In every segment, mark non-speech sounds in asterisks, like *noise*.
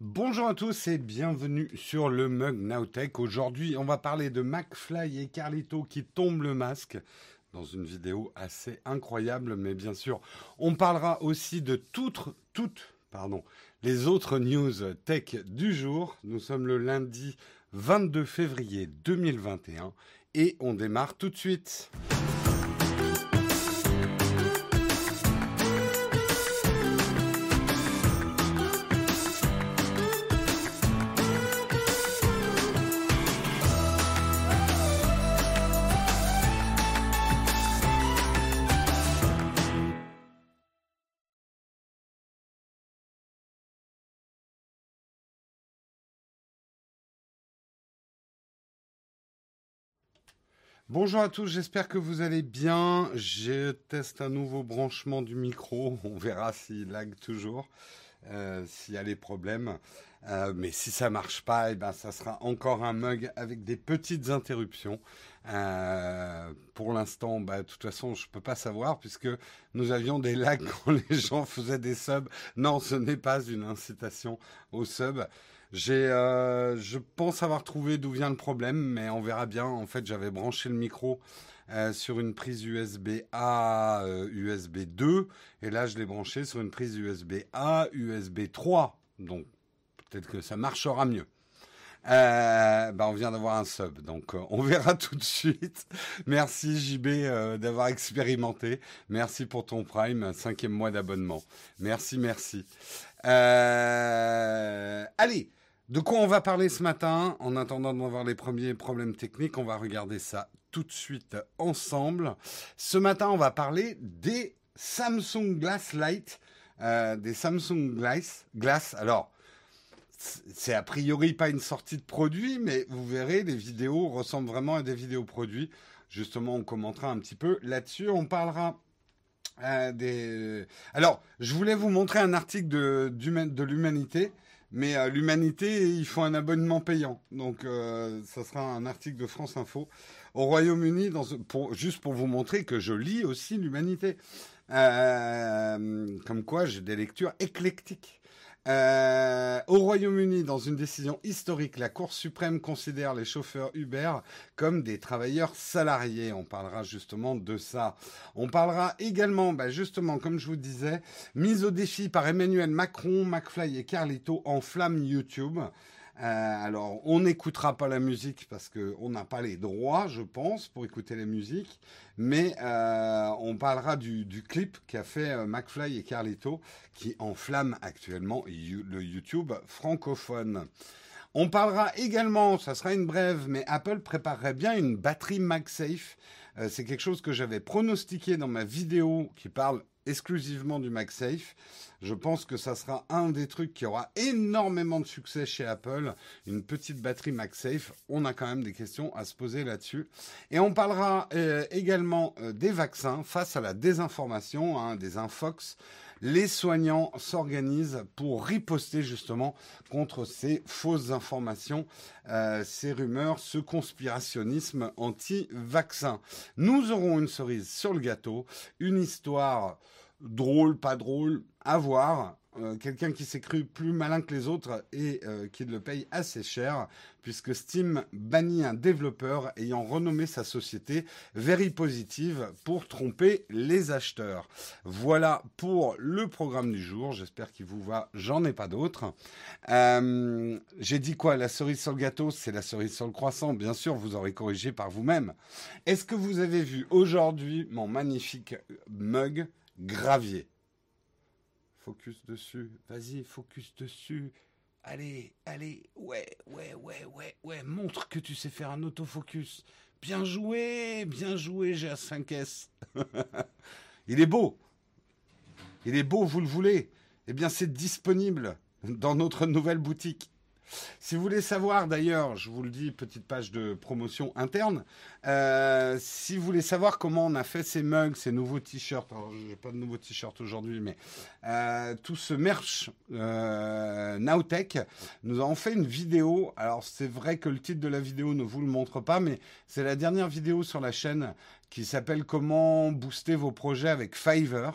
Bonjour à tous et bienvenue sur le Mug Nowtech. Aujourd'hui, on va parler de McFly et Carlito qui tombent le masque dans une vidéo assez incroyable, mais bien sûr, on parlera aussi de toutes, toutes, pardon, les autres news tech du jour. Nous sommes le lundi 22 février 2021 et on démarre tout de suite. Bonjour à tous, j'espère que vous allez bien. Je teste un nouveau branchement du micro. *laughs* On verra s'il lag toujours, euh, s'il y a les problèmes. Euh, mais si ça marche pas, eh ben ça sera encore un mug avec des petites interruptions. Euh, pour l'instant, bah, de toute façon, je peux pas savoir puisque nous avions des lags *laughs* quand les gens faisaient des subs. Non, ce n'est pas une incitation au sub. Euh, je pense avoir trouvé d'où vient le problème, mais on verra bien. En fait, j'avais branché le micro euh, sur une prise USB A, euh, USB 2, et là, je l'ai branché sur une prise USB A, USB 3. Donc, peut-être que ça marchera mieux. Euh, bah on vient d'avoir un sub, donc euh, on *laughs* verra tout de suite. Merci JB euh, d'avoir expérimenté. Merci pour ton Prime, cinquième mois d'abonnement. Merci, merci. allez, de quoi on va parler ce matin En attendant d'avoir les premiers problèmes techniques, on va regarder ça tout de suite ensemble. Ce matin, on va parler des Samsung Glass Lite, euh, des Samsung Glass. Alors, c'est a priori pas une sortie de produit, mais vous verrez, les vidéos ressemblent vraiment à des vidéos produits. Justement, on commentera un petit peu là-dessus. On parlera euh, des. Alors, je voulais vous montrer un article de, de l'humanité mais l'humanité, il faut un abonnement payant. Donc, euh, ça sera un article de France Info. Au Royaume-Uni, juste pour vous montrer que je lis aussi l'humanité. Euh, comme quoi, j'ai des lectures éclectiques. Euh, au Royaume-Uni, dans une décision historique, la Cour suprême considère les chauffeurs Uber comme des travailleurs salariés. On parlera justement de ça. On parlera également, bah justement, comme je vous disais, mise au défi par Emmanuel Macron, McFly et Carlito en flamme YouTube. Euh, alors, on n'écoutera pas la musique parce qu'on n'a pas les droits, je pense, pour écouter la musique. Mais euh, on parlera du, clip qu'a fait euh, McFly et Carlito, qui enflamme actuellement le YouTube francophone. On parlera également, ça sera une brève, mais Apple préparerait bien une batterie MagSafe. C'est quelque chose que j'avais pronostiqué dans ma vidéo qui parle exclusivement du MagSafe. Je pense que ça sera un des trucs qui aura énormément de succès chez Apple. Une petite batterie MagSafe. On a quand même des questions à se poser là-dessus. Et on parlera euh, également euh, des vaccins face à la désinformation, hein, des infox. Les soignants s'organisent pour riposter justement contre ces fausses informations, euh, ces rumeurs, ce conspirationnisme anti-vaccin. Nous aurons une cerise sur le gâteau, une histoire drôle, pas drôle, à voir. Euh, quelqu'un qui s'est cru plus malin que les autres et euh, qui le paye assez cher, puisque Steam bannit un développeur ayant renommé sa société Very Positive pour tromper les acheteurs. Voilà pour le programme du jour. J'espère qu'il vous va. J'en ai pas d'autres. Euh, J'ai dit quoi? La cerise sur le gâteau, c'est la cerise sur le croissant. Bien sûr, vous aurez corrigé par vous-même. Est-ce que vous avez vu aujourd'hui mon magnifique mug gravier? Focus dessus. Vas-y, focus dessus. Allez, allez, ouais, ouais, ouais, ouais, ouais. Montre que tu sais faire un autofocus. Bien joué, bien joué, GA5S. *laughs* Il est beau. Il est beau, vous le voulez. Eh bien, c'est disponible dans notre nouvelle boutique. Si vous voulez savoir, d'ailleurs, je vous le dis, petite page de promotion interne, euh, si vous voulez savoir comment on a fait ces mugs, ces nouveaux t-shirts, alors j'ai pas de nouveaux t-shirts aujourd'hui, mais euh, tout ce merch euh, Nowtech, nous avons fait une vidéo. Alors c'est vrai que le titre de la vidéo ne vous le montre pas, mais c'est la dernière vidéo sur la chaîne qui s'appelle Comment booster vos projets avec Fiverr.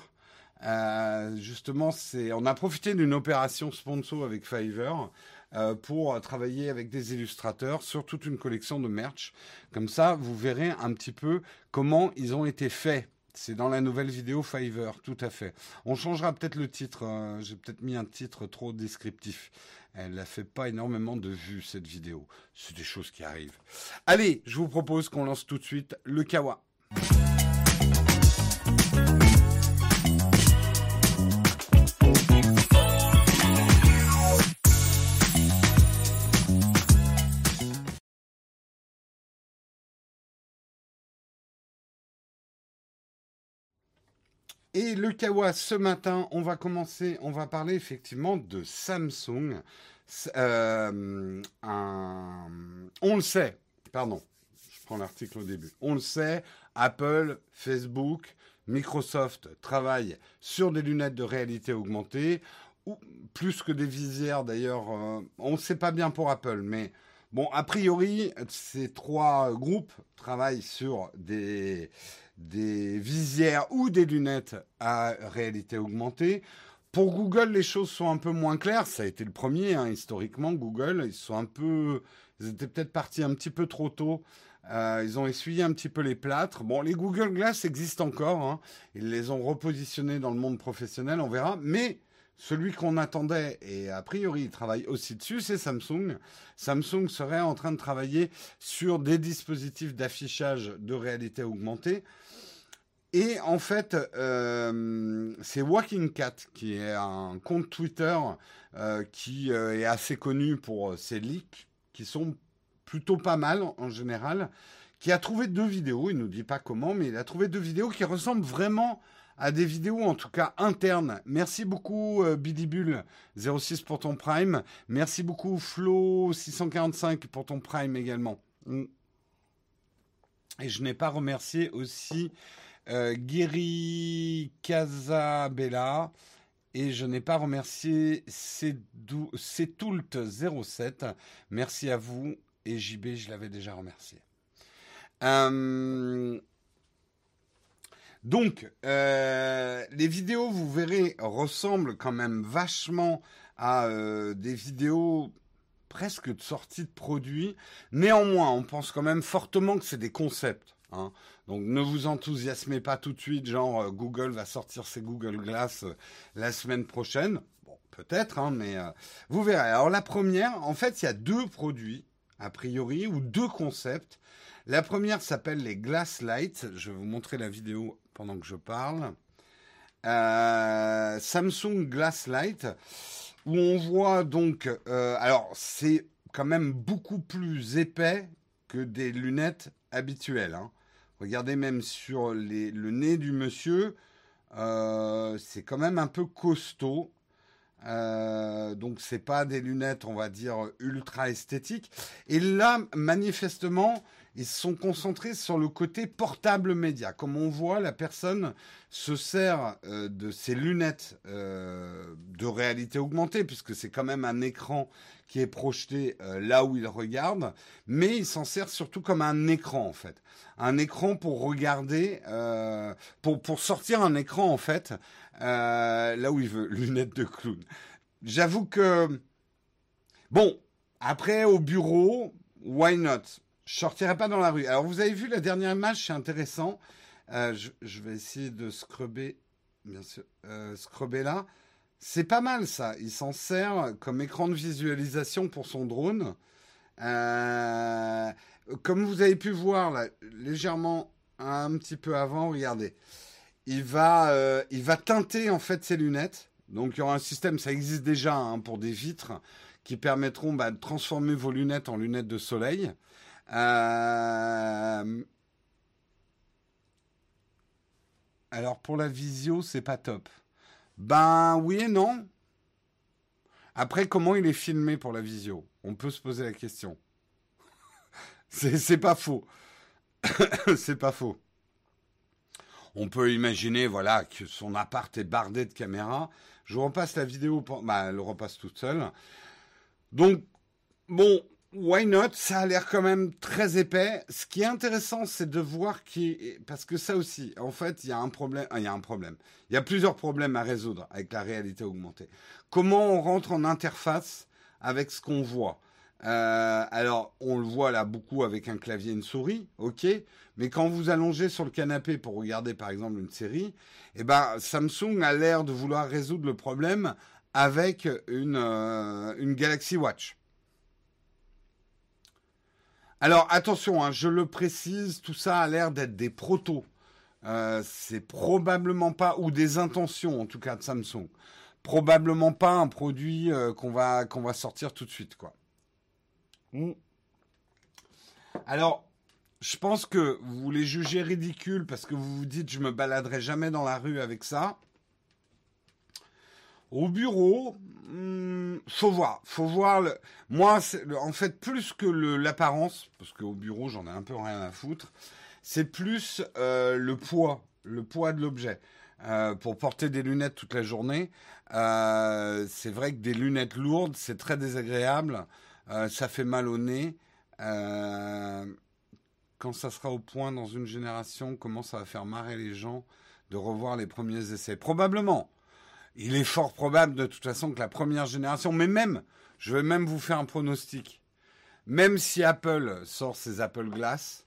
Justement, c'est, on a profité d'une opération sponsor avec Fiverr euh, pour travailler avec des illustrateurs sur toute une collection de merch. Comme ça, vous verrez un petit peu comment ils ont été faits. C'est dans la nouvelle vidéo Fiverr, tout à fait. On changera peut-être le titre. Euh, j'ai peut-être mis un titre trop descriptif. Elle n'a fait pas énormément de vues, cette vidéo. C'est des choses qui arrivent. Allez, je vous propose qu'on lance tout de suite le Kawa. Et le Kawa, ce matin, on va commencer, on va parler effectivement de Samsung. Euh, on le sait, pardon, je prends l'article au début. On le sait, Apple, Facebook, Microsoft travaillent sur des lunettes de réalité augmentée, plus que des visières d'ailleurs. Euh, on ne sait pas bien pour Apple, mais bon, a priori, ces trois groupes travaillent sur des des visières ou des lunettes à réalité augmentée. Pour Google, les choses sont un peu moins claires. Ça a été le premier, hein, historiquement, Google. Ils sont un peu, ils étaient peut-être partis un petit peu trop tôt. Euh, ils ont essuyé un petit peu les plâtres. Bon, les Google Glass existent encore. Hein. Ils les ont repositionnés dans le monde professionnel, on verra. Mais celui qu'on attendait, et a priori il travaille aussi dessus, c'est Samsung. Samsung serait en train de travailler sur des dispositifs d'affichage de réalité augmentée. Et en fait, euh, c'est Walking Cat, qui est un compte Twitter euh, qui euh, est assez connu pour ses leaks, qui sont plutôt pas mal en général, qui a trouvé deux vidéos, il ne nous dit pas comment, mais il a trouvé deux vidéos qui ressemblent vraiment à des vidéos, en tout cas internes. Merci beaucoup Bidibule 06 pour ton Prime. Merci beaucoup Flo 645 pour ton Prime également. Mm. Et je n'ai pas remercié aussi euh, Casabella. Et je n'ai pas remercié Cetoult07. Merci à vous. Et JB, je l'avais déjà remercié. Euh, donc, euh, les vidéos, vous verrez, ressemblent quand même vachement à des vidéos presque de sortie de produits. Néanmoins, on pense quand même fortement que c'est des concepts. Hein. Donc ne vous enthousiasmez pas tout de suite, genre euh, Google va sortir ses Google Glass euh, la semaine prochaine. Bon, peut-être, hein, mais euh, vous verrez. Alors la première, en fait, il y a deux produits, a priori, ou deux concepts. La première s'appelle les Glass Lights. Je vais vous montrer la vidéo pendant que je parle. Samsung Glass Light, où on voit donc, alors c'est quand même beaucoup plus épais que des lunettes habituelles. Hein. Regardez même sur le nez du monsieur, euh, c'est quand même un peu costaud. Euh, donc c'est pas des lunettes, on va dire ultra esthétiques. Et là, manifestement, ils sont concentrés sur le côté portable média. Comme on voit, la personne se sert euh, de ses lunettes euh, de réalité augmentée, puisque c'est quand même un écran qui est projeté euh, là où il regarde, mais il s'en sert surtout comme un écran en fait. Un écran pour regarder, pour, pour sortir un écran en fait, là où il veut, *laughs* lunettes de clown. J'avoue que, bon, après au bureau, why not? Je sortirai pas dans la rue. Alors vous avez vu la dernière image, c'est intéressant. Je, je, vais essayer de scrubber, bien sûr, scrubber là. C'est pas mal ça. Il s'en sert comme écran de visualisation pour son drone. Euh, comme vous avez pu voir là, légèrement un petit peu avant, regardez. Il va, euh, il va teinter en fait ses lunettes. Donc il y aura un système, ça existe déjà hein, pour des vitres qui permettront bah, de transformer vos lunettes en lunettes de soleil. Euh, alors pour la visio, c'est pas top. Ben oui et non. Après, comment il est filmé pour la visio? On peut se poser la question. *laughs* C'est pas faux. *coughs* C'est pas faux. On peut imaginer, voilà, que son appart est bardé de caméras. Je repasse la vidéo. Pour... Bah, elle le repasse toute seule. Donc, bon, why not? Ça a l'air quand même très épais. Ce qui est intéressant, c'est de voir qui, parce que ça aussi, en fait, il y a un problème. Il y a un problème. Il y a plusieurs problèmes à résoudre avec la réalité augmentée. Comment on rentre en interface avec ce qu'on voit? Euh, alors, on le voit là beaucoup avec un clavier et une souris, ok. Mais quand vous allongez sur le canapé pour regarder par exemple une série, eh ben Samsung a l'air de vouloir résoudre le problème avec une, euh, une Galaxy Watch. Alors attention, hein, je le précise, tout ça a l'air d'être des protos. Euh, c'est probablement pas, ou des intentions en tout cas de Samsung. Probablement pas un produit euh, qu'on va, qu'on va sortir tout de suite. quoi. Hmm. Alors, je pense que vous les jugez ridicules parce que vous vous dites je me baladerai jamais dans la rue avec ça. Au bureau, hmm, faut voir, faut voir. Moi, en fait, plus que l'apparence, parce qu'au bureau, j'en ai un peu rien à foutre. C'est plus euh, le poids, le poids de l'objet. Euh, pour porter des lunettes toute la journée, euh, c'est vrai que des lunettes lourdes, c'est très désagréable. ça fait mal au nez. quand ça sera au point dans une génération, comment ça va faire marrer les gens de revoir les premiers essais? Probablement il est fort probable de toute façon que la première génération, mais même, je vais même vous faire un pronostic, même si Apple sort ses Apple Glass,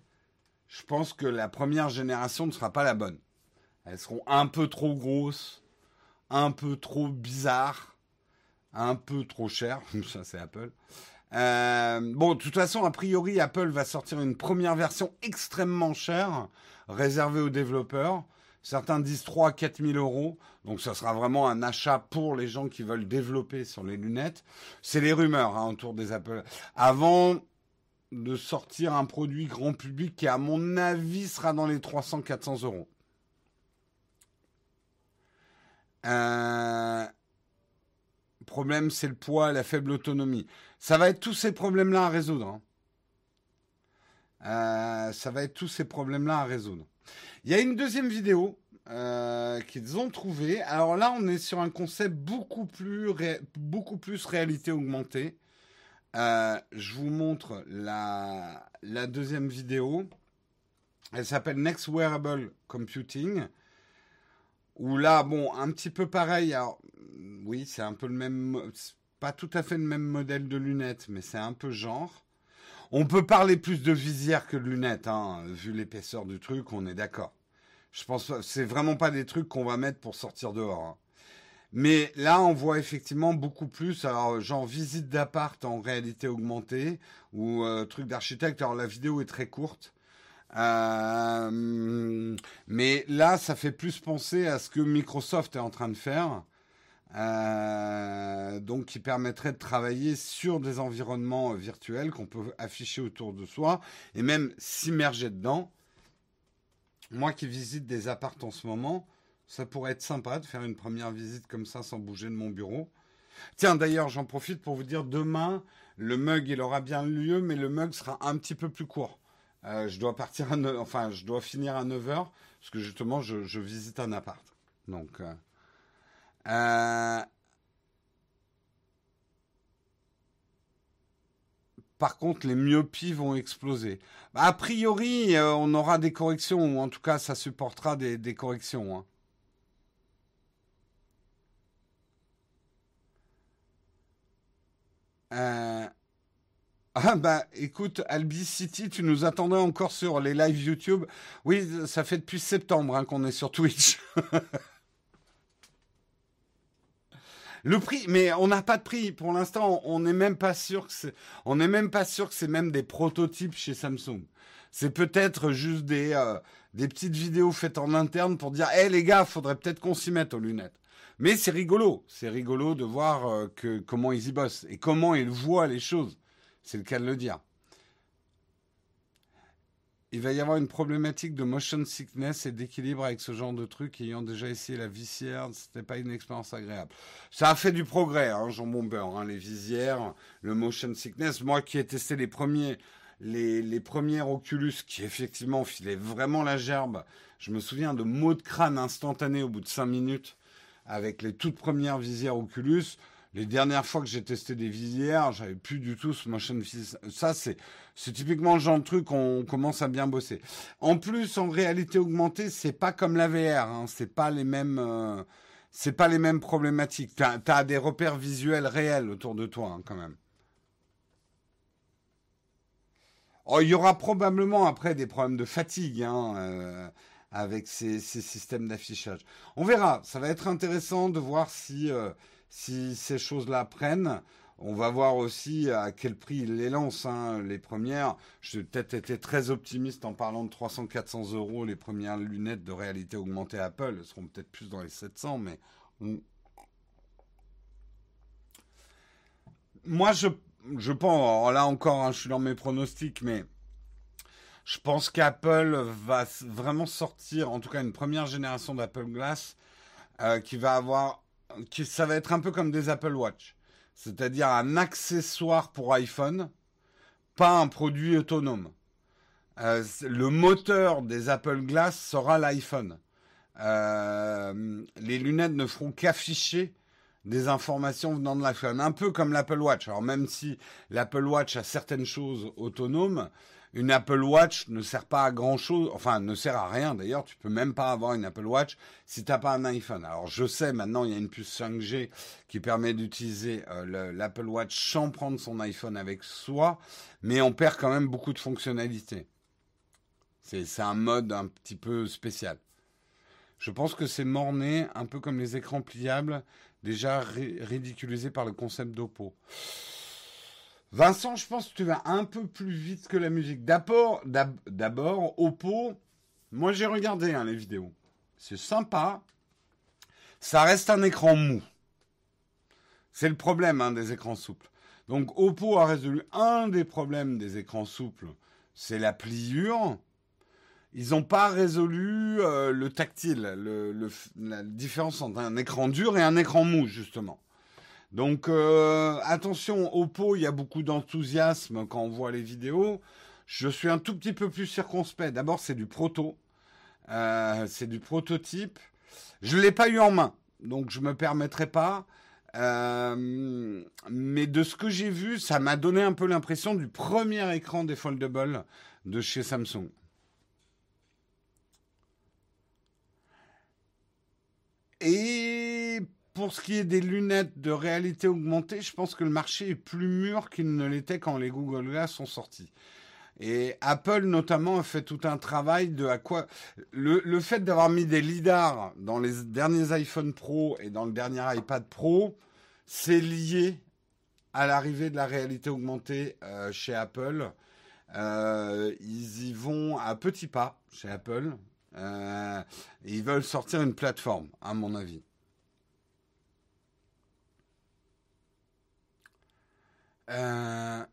je pense que la première génération ne sera pas la bonne. Elles seront un peu trop grosses, un peu trop bizarres, un peu trop chères. *laughs* Ça, c'est Apple. Euh, bon, de toute façon, a priori, Apple va sortir une première version extrêmement chère, réservée aux développeurs. Certains disent 3 à 4 000 euros. Donc ça sera vraiment un achat pour les gens qui veulent développer sur les lunettes. C'est les rumeurs hein, autour des Apple. Avant de sortir un produit grand public qui, à mon avis, sera dans les 300-400 euros. Euh... Problème, c'est le poids, la faible autonomie. Ça va être tous ces problèmes-là à résoudre. Hein. Euh, ça va être tous ces problèmes-là à résoudre. Il y a une deuxième vidéo euh, qu'ils ont trouvé. Alors là, on est sur un concept beaucoup plus, beaucoup plus réalité augmentée. Euh, je vous montre la, la deuxième vidéo. Elle s'appelle Next Wearable Computing. Où là, bon, un petit peu pareil. Alors, oui, c'est un peu le même, pas tout à fait le même modèle de lunettes, mais c'est un peu genre. On peut parler plus de visière que de lunettes, hein, vu l'épaisseur du truc, on est d'accord. Je pense que c'est vraiment pas des trucs qu'on va mettre pour sortir dehors. Hein. Mais là, on voit effectivement beaucoup plus, alors genre visite d'appart en réalité augmentée ou euh, truc d'architecte. Alors la vidéo est très courte. Euh, mais là, ça fait plus penser à ce que Microsoft est en train de faire. Euh, donc qui permettrait de travailler sur des environnements virtuels qu'on peut afficher autour de soi et même s'immerger dedans. Moi qui visite des appartes en ce moment, ça pourrait être sympa de faire une première visite comme ça sans bouger de mon bureau. Tiens, d'ailleurs, j'en profite pour vous dire, demain, le mug, il aura bien lieu, mais le mug sera un petit peu plus court. Euh, je dois partir à enfin, je dois finir à 9h, parce que justement, je, visite un appart. Donc, euh, euh, par contre, les myopies vont exploser. A priori, euh, on aura des corrections, ou en tout cas, ça supportera des, corrections. Hein. Euh, ah bah écoute, Albi City, tu nous attendais encore sur les lives YouTube. Oui, ça fait depuis septembre hein, qu'on est sur Twitch. *laughs* Le prix, mais on n'a pas de prix pour l'instant. On n'est même pas sûr que c'est, n'est même pas sûr que c'est même des prototypes chez Samsung. C'est peut-être juste des euh, des petites vidéos faites en interne pour dire, hé les gars, faudrait peut-être qu'on s'y mette aux lunettes. Mais c'est rigolo, c'est rigolo de voir euh, comment ils y bossent et comment ils voient les choses. C'est le cas de le dire il va y avoir une problématique de motion sickness et d'équilibre avec ce genre de truc. Ayant déjà essayé la visière, c'était pas une expérience agréable. Ça a fait du progrès, hein, Jean Bombeur, hein, les visières, le motion sickness. Moi qui ai testé les premiers, les, premiers Oculus qui effectivement filaient vraiment la gerbe. Je me souviens de maux de crâne instantanés au bout de 5 minutes avec les toutes premières visières Oculus. Les dernières fois que j'ai testé des visières, j'avais plus du tout ce motion Ça, c'est, typiquement le genre de truc qu'on commence à bien bosser. En plus, en réalité augmentée, c'est pas comme la VR. Hein, c'est pas les mêmes, euh, c'est pas les mêmes problématiques. T'as, as des repères visuels réels autour de toi, hein, quand même. Oh, il y aura probablement après des problèmes de fatigue. Hein, euh, avec ces, systèmes d'affichage. On verra, ça va être intéressant de voir si, euh, si ces choses-là prennent. On va voir aussi à quel prix ils les lancent. Hein, les premières, j'ai peut-être été très optimiste en parlant de 300-400 euros. Les premières lunettes de réalité augmentée Apple Elles seront peut-être plus dans les 700, mais moi je, je pense, là encore, hein, je suis dans mes pronostics, mais je pense qu'Apple va vraiment sortir, en tout cas une première génération d'Apple Glass, euh, qui va avoir, qui, ça va être un peu comme des Apple Watch, c'est-à-dire un accessoire pour iPhone, pas un produit autonome. Euh, le moteur des Apple Glass sera l'iPhone. Euh, les lunettes ne feront qu'afficher des informations venant de l'iPhone, un peu comme l'Apple Watch. Alors même si l'Apple Watch a certaines choses autonomes, une Apple Watch ne sert pas à grand chose, enfin ne sert à rien d'ailleurs, tu peux même pas avoir une Apple Watch si tu n'as pas un iPhone. Alors je sais maintenant il y a une puce 5G qui permet d'utiliser euh, l'Apple Watch sans prendre son iPhone avec soi, mais on perd quand même beaucoup de fonctionnalités. C'est un mode un petit peu spécial. Je pense que c'est morné, un peu comme les écrans pliables, déjà ridiculisés par le concept d'Oppo. Vincent, je pense que tu vas un peu plus vite que la musique. D'abord, d'abord, Oppo, moi j'ai regardé hein, les vidéos. C'est sympa. Ça reste un écran mou. C'est le problème hein, des écrans souples. Donc Oppo a résolu un des problèmes des écrans souples, c'est la pliure. Ils n'ont pas résolu euh, le tactile, la différence entre un écran dur et un écran mou, justement. Donc euh, attention, Oppo, il y a beaucoup d'enthousiasme quand on voit les vidéos. Je suis un tout petit peu plus circonspect. D'abord, c'est du proto. Euh, c'est du prototype. Je ne l'ai pas eu en main, donc je ne me permettrai pas. Euh, mais de ce que j'ai vu, ça m'a donné un peu l'impression du premier écran des foldables de chez Samsung. Et pour ce qui est des lunettes de réalité augmentée, je pense que le marché est plus mûr qu'il ne l'était quand les Google Glass sont sortis. Et Apple notamment a fait tout un travail de à quoi le, fait d'avoir mis des lidars dans les derniers iPhone Pro et dans le dernier iPad Pro, c'est lié à l'arrivée de la réalité augmentée euh, chez Apple. Euh, ils y vont à petits pas chez Apple. Euh, ils veulent sortir une plateforme, à mon avis. Euh,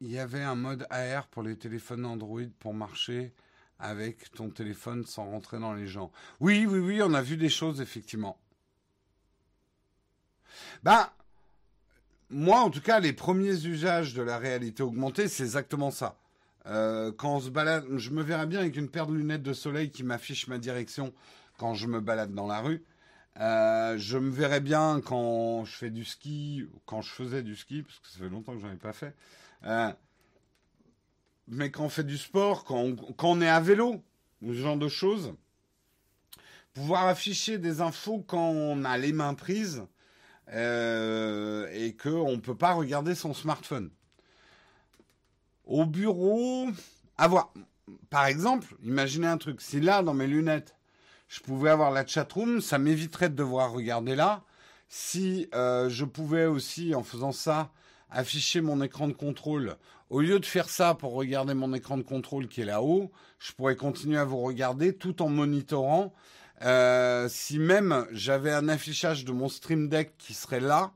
il y avait un mode AR pour les téléphones Android pour marcher avec ton téléphone sans rentrer dans les gens. Oui, oui, oui, on a vu des choses effectivement. Ben, moi en tout cas, les premiers usages de la réalité augmentée, c'est exactement ça. Euh, quand on se balade, je me verrais bien avec une paire de lunettes de soleil qui m'affiche ma direction quand je me balade dans la rue. Euh, je me verrais bien quand je fais du ski, quand je faisais du ski, parce que ça fait longtemps que j'en ai pas fait. Euh, mais quand on fait du sport, quand on, est à vélo, ou ce genre de choses, pouvoir afficher des infos quand on a les mains prises euh, et qu'on ne peut pas regarder son smartphone. Au bureau, avoir. Par exemple, imaginez un truc. Si là, dans mes lunettes, je pouvais avoir la chatroom, ça m'éviterait de devoir regarder là. Si euh, je pouvais aussi, en faisant ça, afficher mon écran de contrôle, au lieu de faire ça pour regarder mon écran de contrôle qui est là-haut, je pourrais continuer à vous regarder tout en monitorant. Euh, si même j'avais un affichage de mon Stream Deck qui serait là,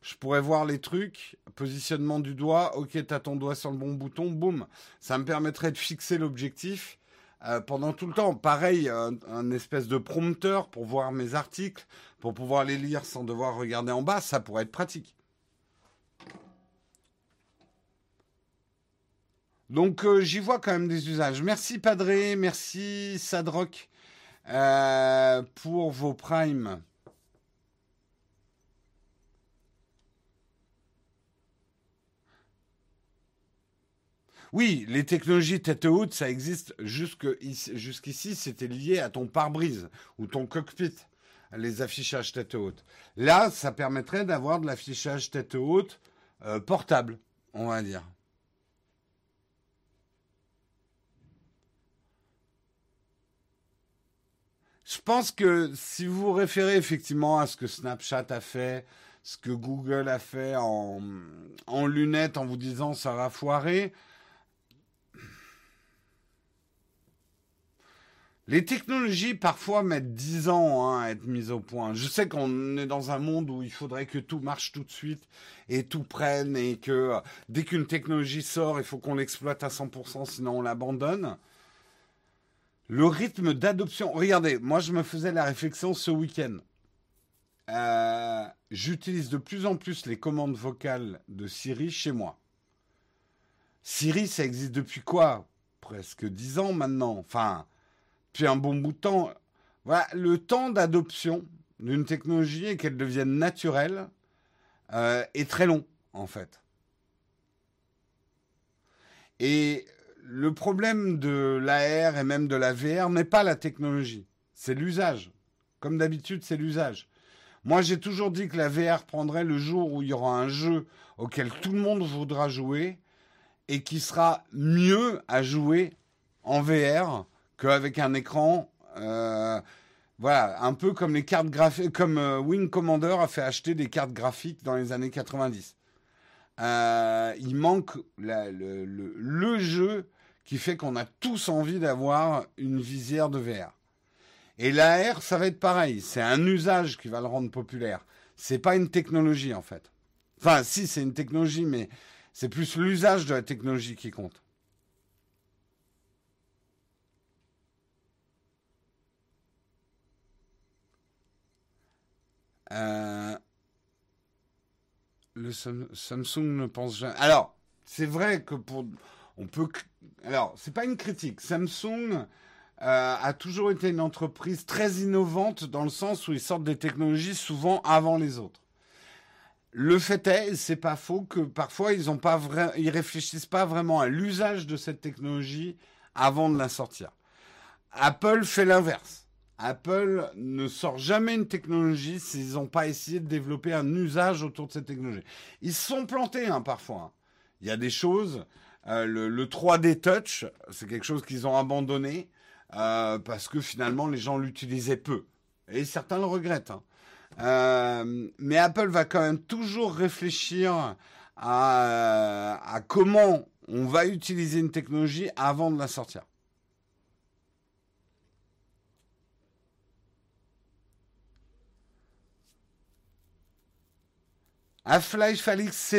je pourrais voir les trucs, positionnement du doigt, ok, t'as ton doigt sur le bon bouton, boum. Ça me permettrait de fixer l'objectif euh, pendant tout le temps. Pareil, un, espèce de prompteur pour voir mes articles, pour pouvoir les lire sans devoir regarder en bas, ça pourrait être pratique. Donc euh, j'y vois quand même des usages. Merci Padré, merci Sadrock euh, pour vos primes. Oui, les technologies tête haute, ça existe jusqu'ici, c'était lié à ton pare-brise ou ton cockpit, les affichages tête haute. Là, ça permettrait d'avoir de l'affichage tête haute euh, portable, on va dire. Je pense que si vous vous référez effectivement à ce que Snapchat a fait, ce que Google a fait en, en lunettes en vous disant ça va foirer, Les technologies, parfois, mettent 10 ans hein, à être mises au point. Je sais qu'on est dans un monde où il faudrait que tout marche tout de suite et tout prenne et que euh, dès qu'une technologie sort, il faut qu'on l'exploite à 100%, sinon on l'abandonne. Le rythme d'adoption. Regardez, moi je me faisais la réflexion ce week-end. Euh, j'utilise de plus en plus les commandes vocales de Siri chez moi. Siri, ça existe depuis quoi? Presque 10 ans maintenant. Enfin, un bon bout de temps. Le temps d'adoption d'une technologie et qu'elle devienne naturelle euh, est très long, en fait. Et le problème de l'AR et même de la VR n'est pas la technologie, c'est l'usage. Comme d'habitude, c'est l'usage. Moi, j'ai toujours dit que la VR prendrait le jour où il y aura un jeu auquel tout le monde voudra jouer et qui sera mieux à jouer en VR qu'avec un écran. Euh, voilà, un peu comme les cartes graphiques, comme euh, Wing Commander a fait acheter des cartes graphiques dans les années 90. Euh, il manque le, jeu qui fait qu'on a tous envie d'avoir une visière de VR. Et l'AR, ça va être pareil. C'est un usage qui va le rendre populaire. C'est pas une technologie en fait. Enfin, si, c'est une technologie, mais c'est plus l'usage de la technologie qui compte. Euh, le Samsung ne pense jamais. Alors, c'est vrai que pour. On peut. Alors, c'est pas une critique. Samsung euh, a toujours été une entreprise très innovante dans le sens où ils sortent des technologies souvent avant les autres. Le fait est, c'est pas faux que parfois ils ont pas vrai, ils réfléchissent pas vraiment à l'usage de cette technologie avant de la sortir. Apple fait l'inverse. Apple ne sort jamais une technologie s'ils n'ont pas essayé de développer un usage autour de cette technologie. Ils se sont plantés hein, parfois. Hein. Il y a des choses. Euh, le, 3D Touch, c'est quelque chose qu'ils ont abandonné euh, parce que finalement les gens l'utilisaient peu. Et certains le regrettent. Hein. Euh, mais Apple va quand même toujours réfléchir à comment on va utiliser une technologie avant de la sortir. Half-Life Alix,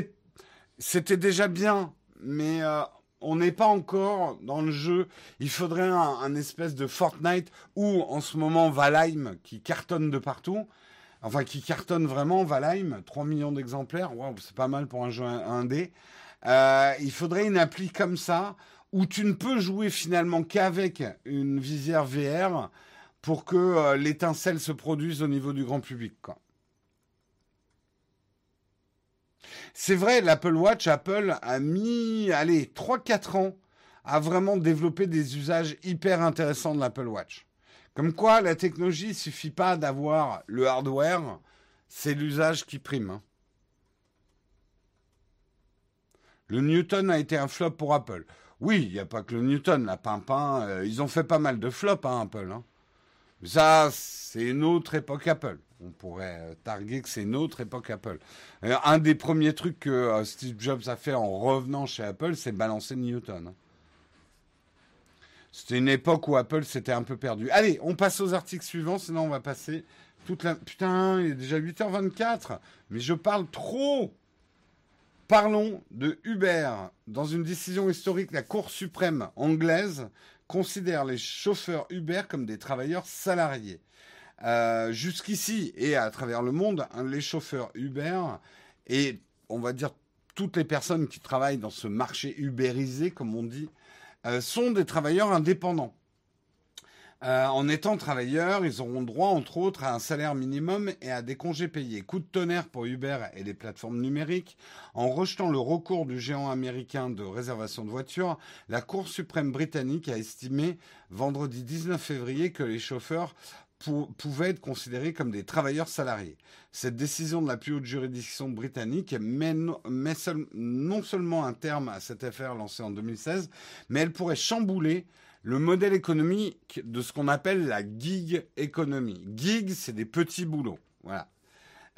c'était déjà bien, mais euh, on n'est pas encore dans le jeu. Il faudrait un, espèce de Fortnite ou en ce moment Valheim qui cartonne de partout. Enfin, qui cartonne vraiment, Valheim, 3 millions d'exemplaires. c'est pas mal pour un jeu indé. Euh, il faudrait une appli comme ça où tu ne peux jouer finalement qu'avec une visière VR pour que euh, l'étincelle se produise au niveau du grand public. C'est vrai, l'Apple Watch, Apple a mis, allez, 3-4 ans à vraiment développer des usages hyper intéressants de l'Apple Watch. Comme quoi, la technologie, il suffit pas d'avoir le hardware, c'est l'usage qui prime. Hein. Le Newton a été un flop pour Apple. Oui, il n'y a pas que le Newton, la Pimpin, euh, ils ont fait pas mal de flops, hein, Apple. Hein. Ça, c'est une autre époque Apple on pourrait euh, targuer que c'est notre époque Apple. Euh, un des premiers trucs que euh, Steve Jobs a fait en revenant chez Apple, c'est balancer Newton. Hein. C'était une époque où Apple s'était un peu perdu. Allez, on passe aux articles suivants, sinon on va passer toute la... Putain, il est déjà 8h24, mais je parle trop Parlons de Uber. Dans une décision historique, la Cour suprême anglaise considère les chauffeurs Uber comme des travailleurs salariés. Euh, jusqu'ici et à travers le monde, hein, les chauffeurs Uber et on va dire toutes les personnes qui travaillent dans ce marché ubérisé, comme on dit, euh, sont des travailleurs indépendants. Euh, en étant travailleurs, ils auront droit, entre autres, à un salaire minimum et à des congés payés. Coup de tonnerre pour Uber et les plateformes numériques. En rejetant le recours du géant américain de réservation de voitures, la Cour suprême britannique a estimé vendredi 19 février que les chauffeurs pouvaient être considérés comme des travailleurs salariés. Cette décision de la plus haute juridiction britannique met, non seulement un terme à cette affaire lancée en 2016, mais elle pourrait chambouler le modèle économique de ce qu'on appelle la gig economy. Gig, c'est des petits boulots. Voilà.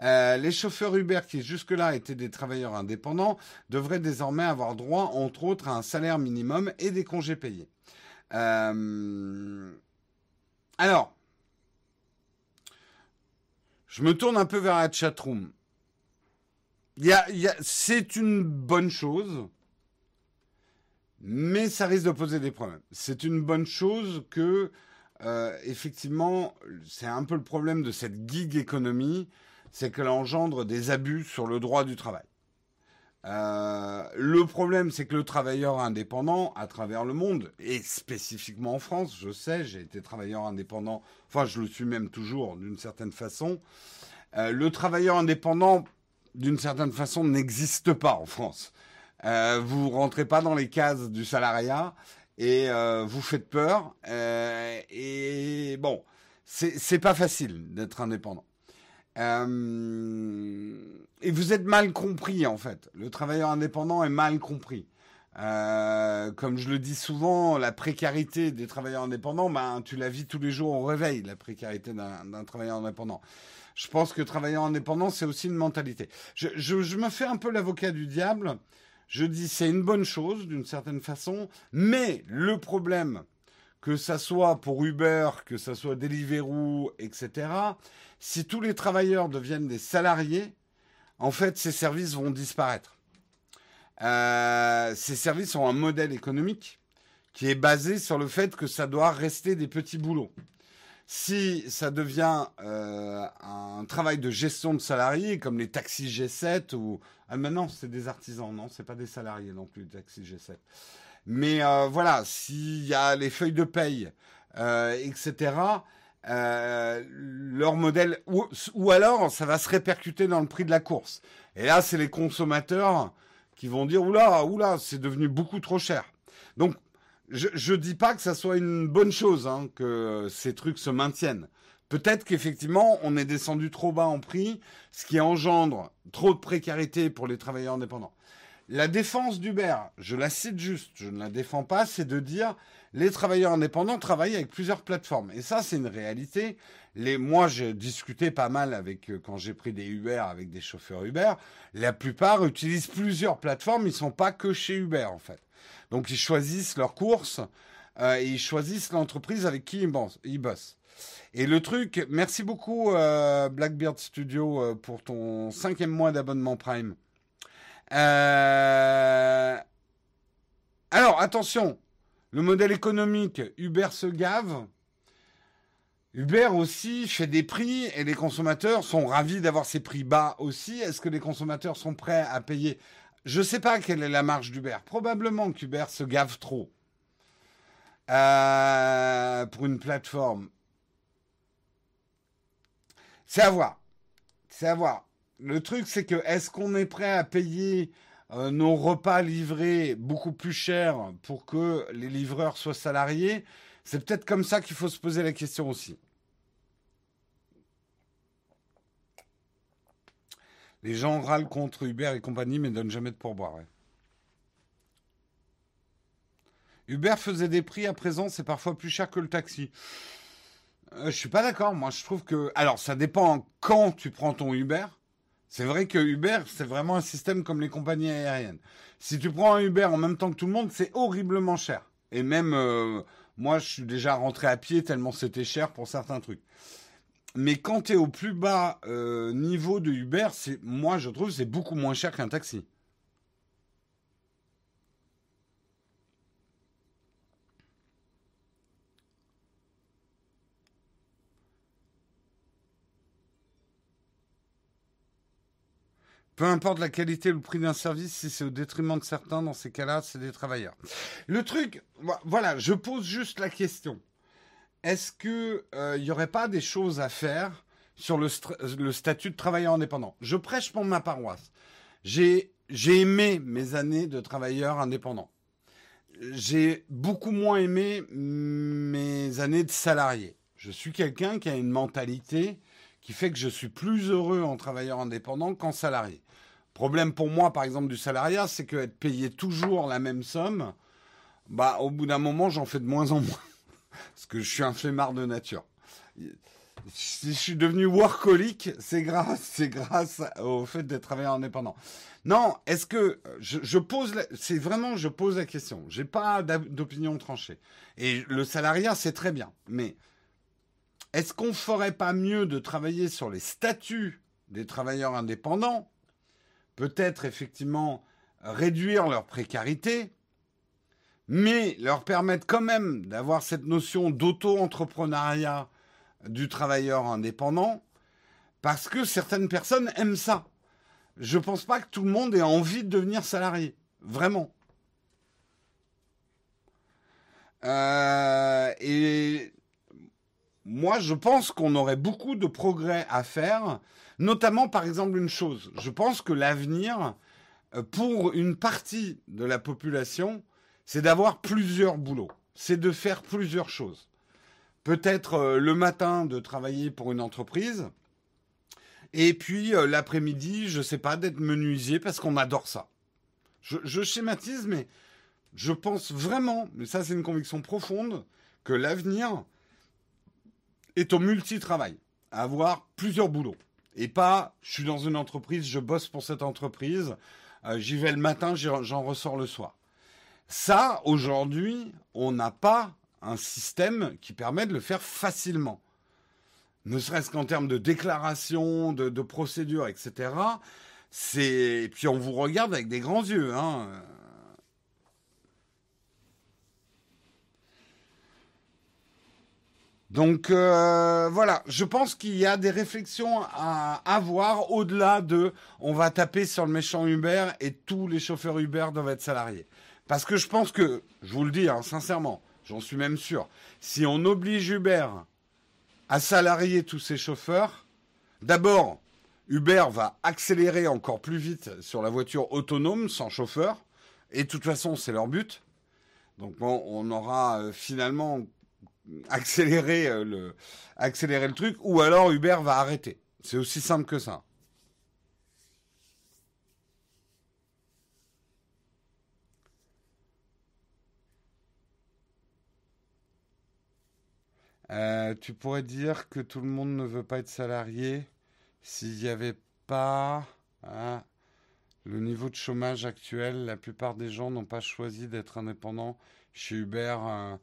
Euh, les chauffeurs Uber qui jusque-là étaient des travailleurs indépendants devraient désormais avoir droit, entre autres, à un salaire minimum et des congés payés. Euh, alors, je me tourne un peu vers la chatroom. c'est une bonne chose mais ça risque de poser des problèmes. C'est une bonne chose que, euh, effectivement, c'est un peu le problème de cette gig économie, c'est qu'elle engendre des abus sur le droit du travail. Euh, le problème, c'est que le travailleur indépendant, à travers le monde, et spécifiquement en France, je sais, j'ai été travailleur indépendant, enfin je le suis même toujours d'une certaine façon, euh, le travailleur indépendant, d'une certaine façon, n'existe pas en France. Euh, vous rentrez pas dans les cases du salariat et euh, vous faites peur. Et bon, c'est pas facile d'être indépendant. Euh, et vous êtes mal compris en fait. Le travailleur indépendant est mal compris. Euh, comme je le dis souvent, la précarité des travailleurs indépendants, ben, tu la vis tous les jours au réveil, la précarité d'un travailleur indépendant. Je pense que travailleur indépendant, c'est aussi une mentalité. Je, je, me fais un peu l'avocat du diable. Je dis c'est une bonne chose d'une certaine façon, mais le problème, que ça soit pour Uber, que ça soit Deliveroo, etc., si tous les travailleurs deviennent des salariés, en fait, ces services vont disparaître. Euh, ces services ont un modèle économique qui est basé sur le fait que ça doit rester des petits boulots. Si ça devient euh, un travail de gestion de salariés, comme les taxis G7 ou ah maintenant c'est des artisans, non, c'est pas des salariés non plus les taxis G7. Mais euh, voilà, s'il y a les feuilles de paye, euh, etc. leur modèle ou, ou alors ça va se répercuter dans le prix de la course. Et là, c'est les consommateurs qui vont dire oula, oula, c'est devenu beaucoup trop cher. Donc je ne dis pas que ça soit une bonne chose hein, que ces trucs se maintiennent. Peut-être qu'effectivement, on est descendu trop bas en prix, ce qui engendre trop de précarité pour les travailleurs indépendants. La défense d'Uber, je la cite juste, je ne la défends pas, c'est de dire les travailleurs indépendants travaillent avec plusieurs plateformes. Et ça, c'est une réalité. Les, moi, j'ai discuté pas mal avec, euh, quand j'ai pris des Uber avec des chauffeurs Uber. La plupart utilisent plusieurs plateformes, ils sont pas que chez Uber, en fait. Donc ils choisissent leur course euh, et ils choisissent l'entreprise avec qui ils bossent. Et le truc, merci beaucoup euh, Blackbeard Studio euh, pour ton cinquième mois d'abonnement Prime. Alors attention, le modèle économique, Uber se gave. Uber aussi fait des prix et les consommateurs sont ravis d'avoir ces prix bas aussi. Est-ce que les consommateurs sont prêts à payer? Je ne sais pas quelle est la marge d'Uber. Probablement qu'Uber se gave trop euh, pour une plateforme. C'est à voir. C'est à voir. Le truc, c'est que est-ce qu'on est prêt à payer euh, nos repas livrés beaucoup plus cher pour que les livreurs soient salariés? C'est peut-être comme ça qu'il faut se poser la question aussi. Les gens râlent contre Uber et compagnie, mais ne donnent jamais de pourboire. Uber faisait des prix à présent, c'est parfois plus cher que le taxi. Euh, je suis pas d'accord. Moi, je trouve que. Alors, ça dépend quand tu prends ton Uber. C'est vrai que Uber, c'est vraiment un système comme les compagnies aériennes. Si tu prends un Uber en même temps que tout le monde, c'est horriblement cher. Et même, euh, moi, je suis déjà rentré à pied tellement c'était cher pour certains trucs mais quand tu es au plus bas euh, niveau de Uber, c'est moi je trouve c'est beaucoup moins cher qu'un taxi. Peu importe la qualité ou le prix d'un service, si c'est au détriment de certains, dans ces cas-là, c'est des travailleurs. Le truc, voilà, je pose juste la question. est-ce qu'il n'y aurait pas des choses à faire sur le, le statut de travailleur indépendant? Je prêche pour ma paroisse. J'ai aimé mes années de travailleur indépendant. J'ai beaucoup moins aimé mes années de salarié. Je suis quelqu'un qui a une mentalité qui fait que je suis plus heureux en travailleur indépendant qu'en salarié. Problème pour moi, par exemple, du salariat, c'est que être payé toujours la même somme, bah, au bout d'un moment, j'en fais de moins en *laughs* moins. Parce que je suis un flemmard de nature. Si je suis devenu workaholic, c'est grâce, *laughs* c'est grâce au fait d'être travailleur indépendant. Non, est-ce que je, pose, c'est vraiment, je pose la question. J'ai pas d'opinion tranchée. Et le salariat, c'est très bien. Mais est-ce qu'on ferait pas mieux de travailler sur les statuts des travailleurs indépendants Peut-être effectivement réduire leur précarité, mais leur permettre quand même d'avoir cette notion d'auto-entrepreneuriat du travailleur indépendant, parce que certaines personnes aiment ça. Je ne pense pas que tout le monde ait envie de devenir salarié, vraiment. Euh, et moi, je pense qu'on aurait beaucoup de progrès à faire, notamment par exemple une chose. Je pense que l'avenir, euh, pour une partie de la population, c'est d'avoir plusieurs boulots. C'est de faire plusieurs choses. Peut-être euh, le matin de travailler pour une entreprise, et puis euh, l'après-midi, je ne sais pas, d'être menuisier parce qu'on adore ça. Je, je, schématise, mais je pense vraiment, mais ça c'est une conviction profonde, que l'avenir, est au multi-travail, avoir plusieurs boulots. Et pas, je suis dans une entreprise, je bosse pour cette entreprise, euh, j'y vais le matin, j'en ressors le soir. Ça, aujourd'hui, on n'a pas un système qui permet de le faire facilement. Ne serait-ce qu'en termes de déclaration, de, procédure, etc. C'est, et puis on vous regarde avec des grands yeux, hein. Donc euh, voilà, je pense qu'il y a des réflexions à avoir au-delà de on va taper sur le méchant Uber et tous les chauffeurs Uber doivent être salariés. Parce que je pense que, je vous le dis hein, sincèrement, j'en suis même sûr, si on oblige Uber à salarier tous ses chauffeurs, d'abord, Uber va accélérer encore plus vite sur la voiture autonome sans chauffeur, et de toute façon c'est leur but. Donc bon, on aura euh, finalement accélérer euh, le, accélérer le truc, ou alors Uber va arrêter. C'est aussi simple que ça. Euh, tu pourrais dire que tout le monde ne veut pas être salarié s'il n'y avait pas hein, le niveau de chômage actuel. La plupart des gens n'ont pas choisi d'être indépendants chez Uber. Hein.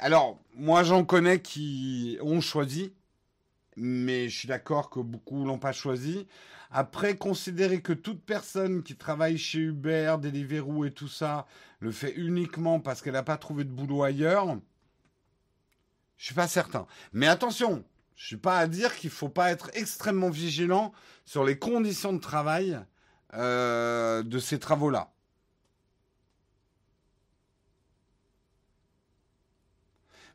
Alors, moi, j'en connais qui ont choisi, mais je suis d'accord que beaucoup l'ont pas choisi. Après, considérer que toute personne qui travaille chez Uber, Deliveroo et tout ça le fait uniquement parce qu'elle n'a pas trouvé de boulot ailleurs, je suis pas certain. Mais attention, je suis pas à dire qu'il faut pas être extrêmement vigilant sur les conditions de travail euh, de ces travaux-là.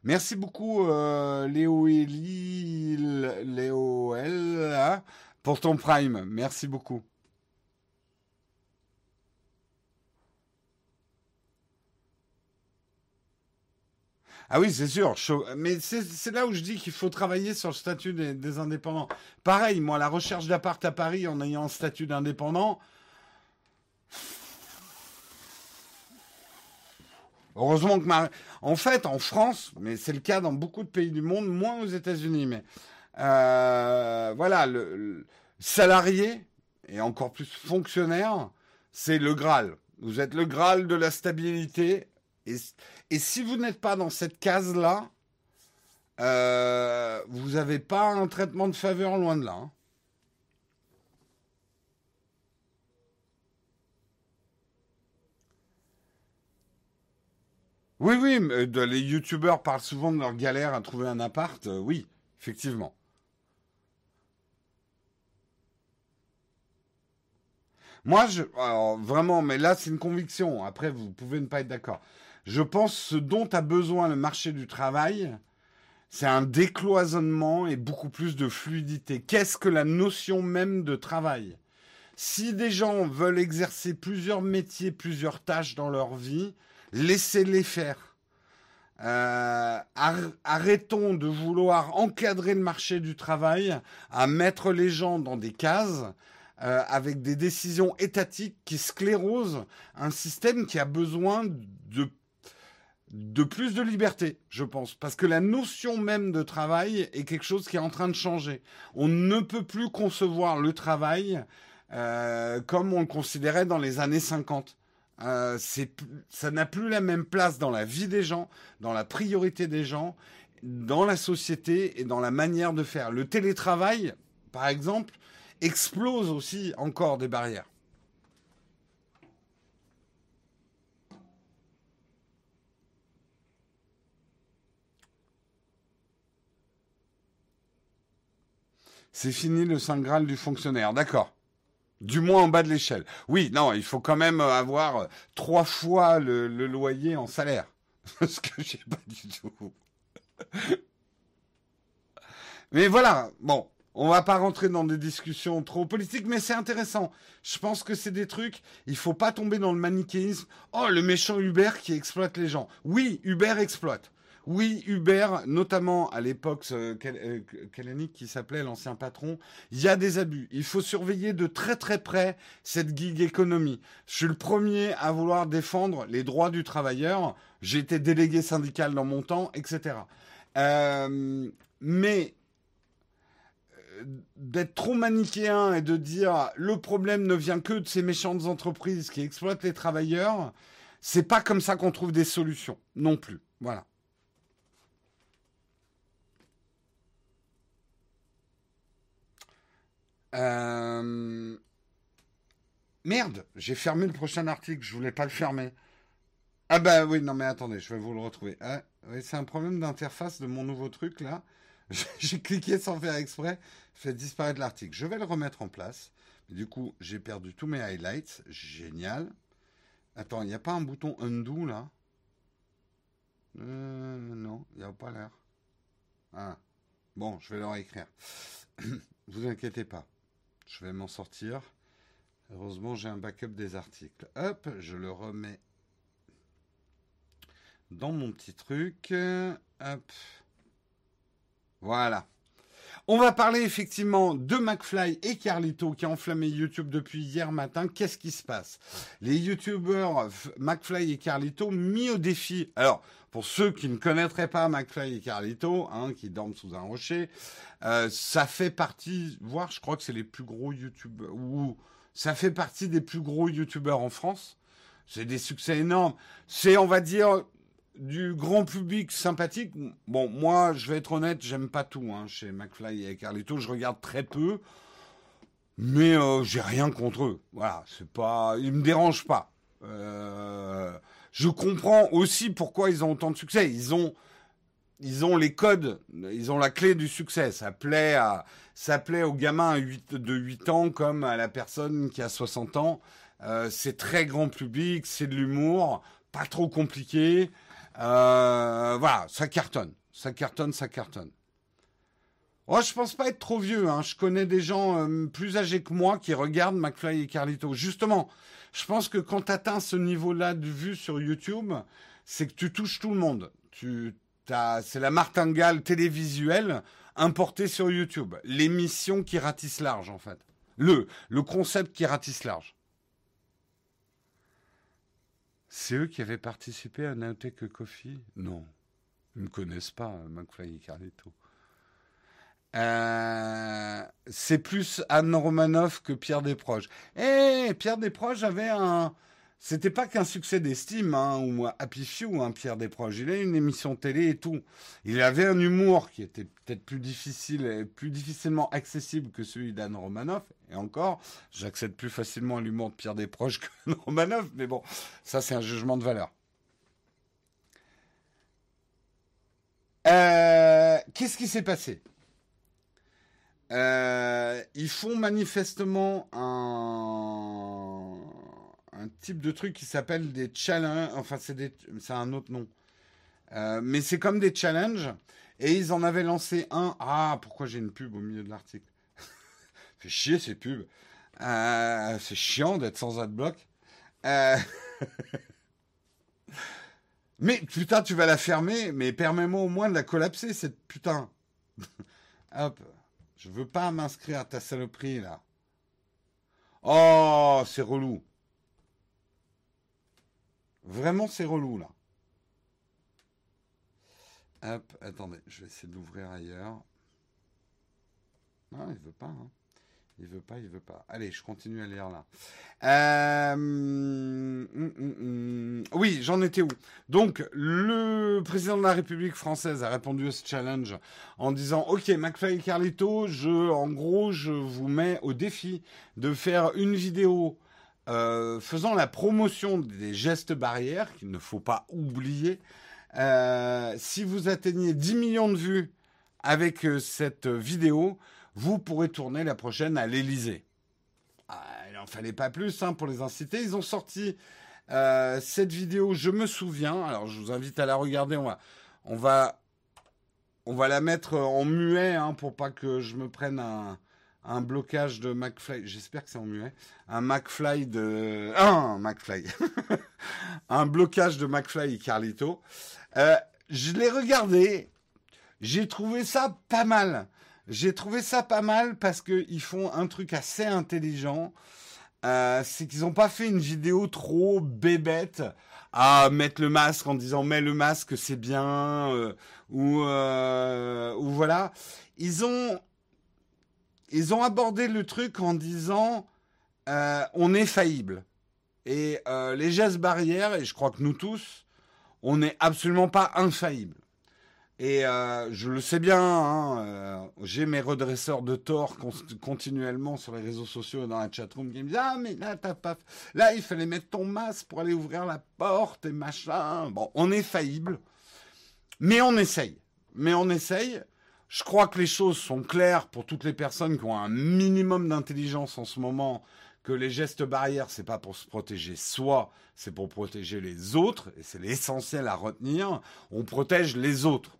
Merci beaucoup, euh, Léo Léo L, hein, pour ton prime. Merci beaucoup. Ah oui, c'est sûr. Mais c'est là où je dis qu'il faut travailler sur le statut des, des indépendants. Pareil, moi, la recherche d'appart à Paris en ayant un statut d'indépendant, Heureusement que ma... En fait, en France, mais c'est le cas dans beaucoup de pays du monde, moins aux États-Unis, mais euh, voilà, le, salarié et encore plus fonctionnaire, c'est le Graal. Vous êtes le Graal de la stabilité. Et, et si vous n'êtes pas dans cette case-là, euh, vous n'avez pas un traitement de faveur loin de là. Hein. Oui, oui, les youtubeurs parlent souvent de leur galère à trouver un appart. Euh, oui, effectivement. Moi, je, vraiment, mais là, c'est une conviction. Après, vous pouvez ne pas être d'accord. Je pense ce dont a besoin le marché du travail, c'est un décloisonnement et beaucoup plus de fluidité. Qu'est-ce que la notion même de travail? Si des gens veulent exercer plusieurs métiers, plusieurs tâches dans leur vie, laissez-les faire. Euh, arrêtons de vouloir encadrer le marché du travail, à mettre les gens dans des cases euh, avec des décisions étatiques qui sclérosent un système qui a besoin de plus de liberté, je pense, parce que la notion même de travail est quelque chose qui est en train de changer. On ne peut plus concevoir le travail euh, comme on le considérait dans les années 50. Euh, ça n'a plus la même place dans la vie des gens, dans la priorité des gens, dans la société et dans la manière de faire. Le télétravail, par exemple, explose aussi encore des barrières. C'est fini le Saint Graal du fonctionnaire. D'accord. Du moins en bas de l'échelle. Oui, non, il faut quand même avoir trois fois le, loyer en salaire. *laughs* Ce que j'ai pas du tout. *laughs* Mais voilà, bon, on va pas rentrer dans des discussions trop politiques, mais c'est intéressant. Je pense que c'est des trucs, il faut pas tomber dans le manichéisme. Oh, le méchant Uber qui exploite les gens. Oui, Uber exploite. Oui, Uber, notamment à l'époque, euh, Kalanick qui s'appelait l'ancien patron, il y a des abus. Il faut surveiller de très très près cette gig économie. Je suis le premier à vouloir défendre les droits du travailleur. J'ai été délégué syndical dans mon temps, etc. Euh, mais euh, d'être trop manichéen et de dire le problème ne vient que de ces méchantes entreprises qui exploitent les travailleurs, c'est pas comme ça qu'on trouve des solutions non plus. Voilà. Euh, merde, j'ai fermé le prochain article, je voulais pas le fermer. Ah bah oui, non mais attendez, je vais vous le retrouver. Ah, c'est un problème d'interface de mon nouveau truc là. *laughs* j'ai cliqué sans faire exprès, fait disparaître l'article. Je vais le remettre en place. du coup, j'ai perdu tous mes highlights. Génial. Attends, il n'y a pas un bouton undo là? Euh, Non, il n'y a pas l'air. Ah. Bon, je vais leur écrire. *coughs* vous inquiétez pas. Je vais m'en sortir. Heureusement, j'ai un backup des articles. Hop, je le remets dans mon petit truc. Hop. Voilà. On va parler effectivement de McFly et Carlito qui a enflammé YouTube depuis hier matin. Qu'est-ce qui se passe? Les YouTubeurs McFly et Carlito mis au défi. Alors, pour ceux qui ne connaîtraient pas McFly et Carlito, hein, qui dorment sous un rocher, euh, ça fait partie, voire je crois que c'est les plus gros YouTubeurs, ou ça fait partie des plus gros YouTubeurs en France. C'est des succès énormes. C'est, on va dire, du grand public sympathique. Bon, moi, je vais être honnête, j'aime pas tout hein, chez McFly et Carlito. Je regarde très peu, mais euh, j'ai rien contre eux. Voilà, c'est pas, ils me dérangent pas. Euh, je comprends aussi pourquoi ils ont autant de succès. Ils ont, ils ont les codes, ils ont la clé du succès. Ça plaît à, ça plaît aux de 8 ans comme à la personne qui a 60 ans. Euh, c'est très grand public, c'est de l'humour, pas trop compliqué. Euh, voilà, ça cartonne. Ça cartonne, ça cartonne. Oh, je pense pas être trop vieux. Hein. Je connais des gens euh, plus âgés que moi qui regardent McFly et Carlito. Justement, je pense que quand tu atteins ce niveau-là de vue sur YouTube, c'est que tu touches tout le monde. Tu, c'est la martingale télévisuelle importée sur YouTube. L'émission qui ratisse large, en fait. Le, le concept qui ratisse large. C'est eux qui avaient participé à Naotech Coffee? Non. Ils ne me connaissent pas, McFly et Carlito. Euh, c'est plus Anne Romanoff que Pierre Desproges. Eh, Pierre Desproges avait un, c'était pas qu'un succès d'estime, hein, ou Happy Few, hein, Pierre Desproges. Il a une émission télé et tout. Il avait un humour qui était peut-être plus difficile, plus difficilement accessible que celui d'Anne Romanoff. Et encore, j'accède plus facilement à l'humour de Pierre Desproges *laughs* que Romanoff, mais bon, ça c'est un jugement de valeur. Euh, qu'est-ce qui s'est passé? Euh, Ils font manifestement un un type de truc qui s'appelle des challenges. Enfin, c'est un autre nom. Euh, mais c'est comme des challenges. Et ils en avaient lancé un. Ah, pourquoi j'ai une pub au milieu de l'article? *laughs* Fait chier ces pubs. Euh, c'est chiant d'être sans adblock. Euh... *laughs* mais putain, tu vas la fermer. Mais permets-moi au moins de la collapser, cette putain. *laughs* Hop. Je veux pas m'inscrire à ta saloperie, là. Oh, c'est relou. Vraiment, c'est relou, là. Hop, attendez, je vais essayer de l'ouvrir ailleurs. Non, il veut pas. Hein. Il veut pas, il veut pas. Allez, je continue à lire là. Euh, hum, hum, hum, oui, j'en étais où? Donc, le président de la République française a répondu à ce challenge en disant Ok, McFly et Carlito, je, en gros, je vous mets au défi de faire une vidéo euh, faisant la promotion des gestes barrières qu'il ne faut pas oublier. Euh, si vous atteignez 10 millions de vues avec cette vidéo, vous pourrez tourner la prochaine à l'Elysée. Ah, il n'en fallait pas plus hein, pour les inciter. Ils ont sorti euh, cette vidéo, je me souviens. Alors, je vous invite à la regarder. On va, on va, on va la mettre en muet hein, pour pas que je me prenne un, un blocage de McFly. J'espère que c'est en muet. Un McFly de. Ah, un McFly. *laughs* un blocage de McFly et Carlito. Euh, je l'ai regardé. J'ai trouvé ça pas mal. J'ai trouvé ça pas mal parce qu'ils font un truc assez intelligent. Euh, c'est qu'ils n'ont pas fait une vidéo trop bébête à mettre le masque en disant mets le masque c'est bien euh, ou, ou voilà. Ils ont ils ont abordé le truc en disant on est faillible et les gestes barrières et je crois que nous tous on n'est absolument pas infaillible. Et euh, je le sais bien, hein, euh, j'ai mes redresseurs de tort continuellement sur les réseaux sociaux et dans la chatroom qui me disent Ah, mais là, t'as pas. Là, il fallait mettre ton masque pour aller ouvrir la porte et machin. Bon, on est faillible, mais on essaye. Mais on essaye. Je crois que les choses sont claires pour toutes les personnes qui ont un minimum d'intelligence en ce moment que les gestes barrières, c'est pas pour se protéger soi, c'est pour protéger les autres, et c'est l'essentiel à retenir. On protège les autres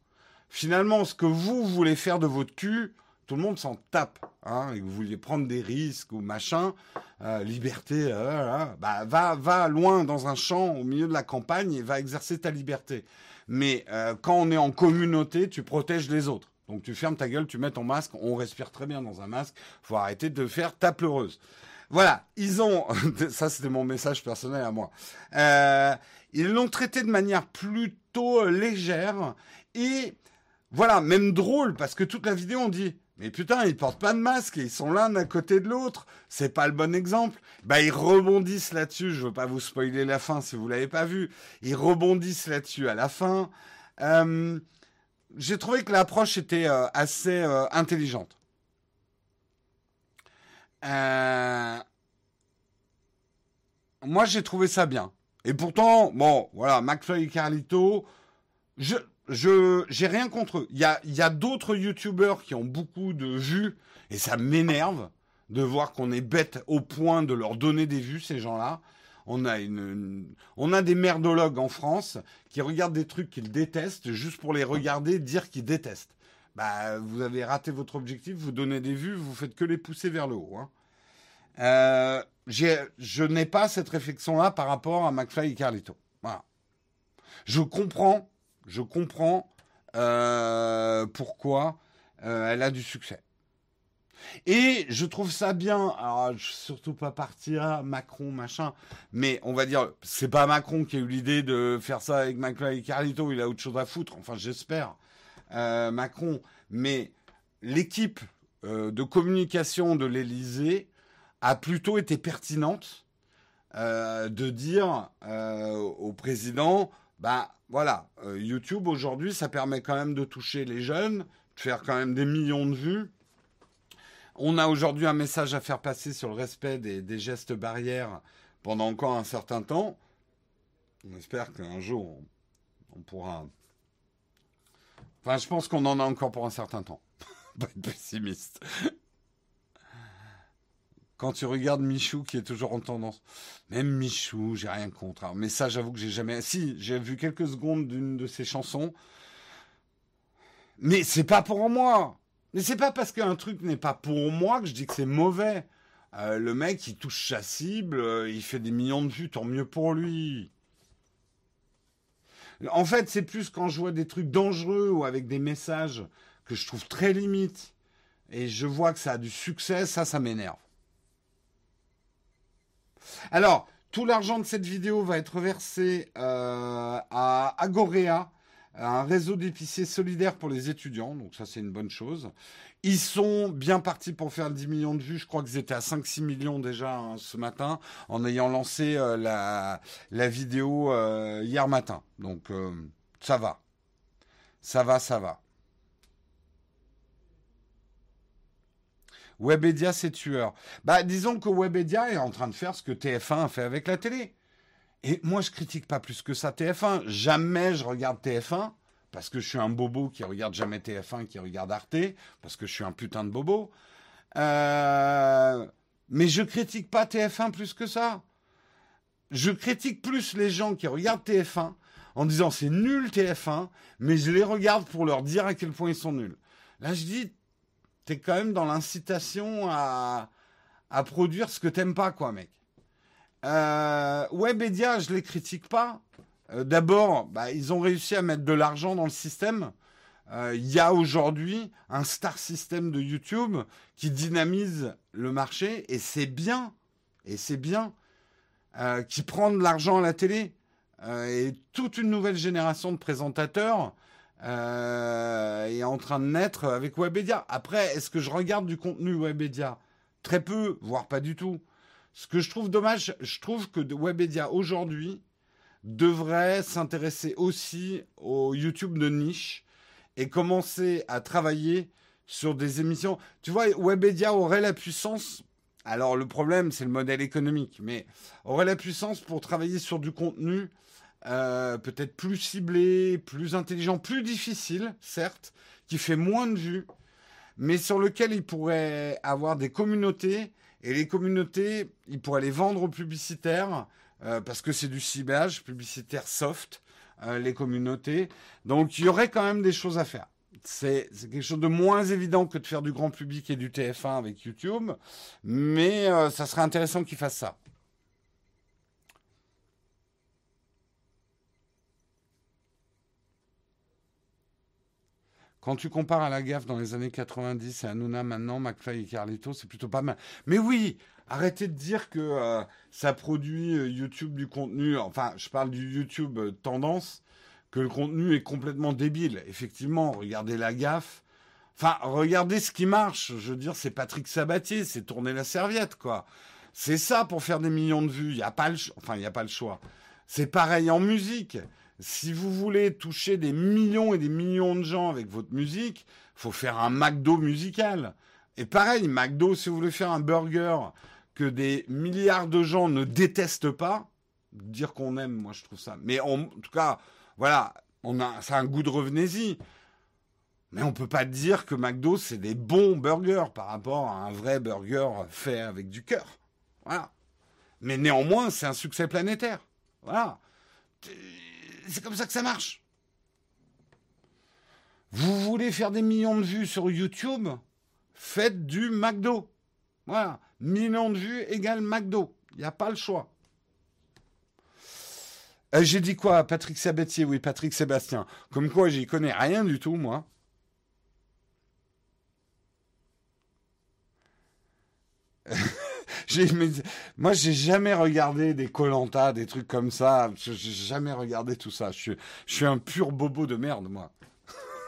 finalement, ce que vous voulez faire de votre cul, tout le monde s'en tape. Hein, et que vous vouliez prendre des risques ou machin, euh, liberté, euh, bah, va, va loin dans un champ au milieu de la campagne et va exercer ta liberté. Mais euh, quand on est en communauté, tu protèges les autres. Donc tu fermes ta gueule, tu mets ton masque, on respire très bien dans un masque, faut arrêter de faire ta pleureuse. Voilà, ils ont, *laughs* ça c'était mon message personnel à moi, ils l'ont traité de manière plutôt légère et voilà, même drôle, parce que toute la vidéo, on dit, mais putain, ils portent pas de masque et ils sont l'un à côté de l'autre. C'est pas le bon exemple. Bah, ils rebondissent là-dessus. Je veux pas vous spoiler la fin si vous l'avez pas vu. Ils rebondissent là-dessus à la fin. Euh, j'ai trouvé que l'approche était euh, assez euh, intelligente. Moi, j'ai trouvé ça bien. Et pourtant, bon, voilà, McFly et Carlito, je, je j'ai rien contre eux. Il y a, y a d'autres youtubeurs qui ont beaucoup de vues et ça m'énerve de voir qu'on est bête au point de leur donner des vues ces gens-là. On a des merdologues en France qui regardent des trucs qu'ils détestent juste pour les regarder dire qu'ils détestent. Bah, vous avez raté votre objectif, vous donnez des vues, vous faites que les pousser vers le haut. Hein. Euh, je n'ai pas cette réflexion-là par rapport à McFly et Carlito. Je comprends je comprends euh, pourquoi euh, elle a du succès. Et je trouve ça bien. Alors, surtout pas partir Macron, machin. Mais on va dire, c'est pas Macron qui a eu l'idée de faire ça avec Macron et Carlito. Il a autre chose à foutre. Enfin, j'espère. Euh, Macron. Mais l'équipe de communication de l'Élysée a plutôt été pertinente de dire au président, bah voilà, euh, YouTube aujourd'hui, ça permet quand même de toucher les jeunes, de faire quand même des millions de vues. On a aujourd'hui un message à faire passer sur le respect des, gestes barrières pendant encore un certain temps. On espère qu'un jour, on, pourra... Enfin, je pense qu'on en a encore pour un certain temps. *laughs* Pas être pessimiste. quand tu regardes Michou qui est toujours en tendance. Même Michou, j'ai rien contre. Mais ça, j'avoue que j'ai jamais. Si, j'ai vu quelques secondes d'une de ses chansons. Mais c'est pas pour moi. Mais c'est pas parce qu'un truc n'est pas pour moi que je dis que c'est mauvais. Euh, le mec, il touche sa cible, euh, il fait des millions de vues, tant mieux pour lui. En fait, c'est plus quand je vois des trucs dangereux ou avec des messages que je trouve très limites et je vois que ça a du succès, ça, ça m'énerve. Alors, tout l'argent de cette vidéo va être versé euh, à Agorea, un réseau d'épiciers solidaires pour les étudiants, donc ça c'est une bonne chose. Ils sont bien partis pour faire 10 millions de vues, je crois qu'ils étaient à 5-6 millions déjà hein, ce matin, en ayant lancé euh, la, vidéo euh, hier matin. Donc ça va, ça va, ça va. Webedia, c'est tueur. Bah, disons que Webedia est en train de faire ce que TF1 a fait avec la télé. Et moi, je critique pas plus que ça TF1. Jamais je regarde TF1 parce que je suis un bobo qui regarde jamais TF1, qui regarde Arte, parce que je suis un putain de bobo. Euh, mais je critique pas TF1 plus que ça. Je critique plus les gens qui regardent TF1 en disant c'est nul TF1, mais je les regarde pour leur dire à quel point ils sont nuls. Là, je dis t'es quand même dans l'incitation à, à produire ce que t'aimes pas, quoi, mec. Euh, Webedia, je les critique pas. Euh, d'abord, bah, ils ont réussi à mettre de l'argent dans le système. Euh, il y a aujourd'hui un star system de YouTube qui dynamise le marché et c'est bien. Et c'est bien. Euh, qui prend de l'argent à la télé. et toute une nouvelle génération de présentateurs est en train de naître avec Webedia. Après, est-ce que je regarde du contenu Webedia? Très peu, voire pas du tout. Ce que je trouve dommage, je trouve que Webedia aujourd'hui devrait s'intéresser aussi au YouTube de niche et commencer à travailler sur des émissions. Tu vois, Webedia aurait la puissance. Alors le problème, c'est le modèle économique, mais aurait la puissance pour travailler sur du contenu euh, peut-être plus ciblé, plus intelligent, plus difficile, certes, qui fait moins de vues, mais sur lequel il pourrait avoir des communautés, et les communautés, il pourrait les vendre aux publicitaires, euh, parce que c'est du ciblage publicitaire soft, euh, les communautés. Donc il y aurait quand même des choses à faire. C'est quelque chose de moins évident que de faire du grand public et du TF1 avec YouTube, mais ça serait intéressant qu'ils fassent ça. Quand tu compares à la gaffe dans les années 90 et à Nuna maintenant, McFly et Carlito, c'est plutôt pas mal. Mais oui, arrêtez de dire que euh, ça produit euh, YouTube du contenu, enfin, je parle du YouTube euh, tendance, que le contenu est complètement débile. Effectivement, regardez la gaffe. Enfin, regardez ce qui marche. Je veux dire, c'est Patrick Sabatier, c'est tourner la serviette, quoi. C'est ça pour faire des millions de vues. Il n'y a pas le, enfin, il n'y a pas le choix. C'est pareil en musique. Si vous voulez toucher des millions et des millions de gens avec votre musique, faut faire un McDo musical. Et pareil, McDo, si vous voulez faire un burger que des milliards de gens ne détestent pas, dire qu'on aime, moi je trouve ça. Mais en tout cas, voilà, on a, ça a un goût de revenez-y. Mais on peut pas dire que McDo c'est des bons burgers par rapport à un vrai burger fait avec du cœur. Voilà. Mais néanmoins, c'est un succès planétaire. Voilà c'est comme ça que ça marche. Vous voulez faire des millions de vues sur YouTube? Faites du McDo. Voilà. Millions de vues égale McDo. Il n'y a pas le choix. Euh, j'ai dit quoi Patrick Sabatier, oui, Patrick Sébastien. Comme quoi, j'y connais rien du tout, moi. *laughs* moi, j'ai jamais regardé des Colanta, des trucs comme ça. J'ai jamais regardé tout ça. Je suis, un pur bobo de merde, moi.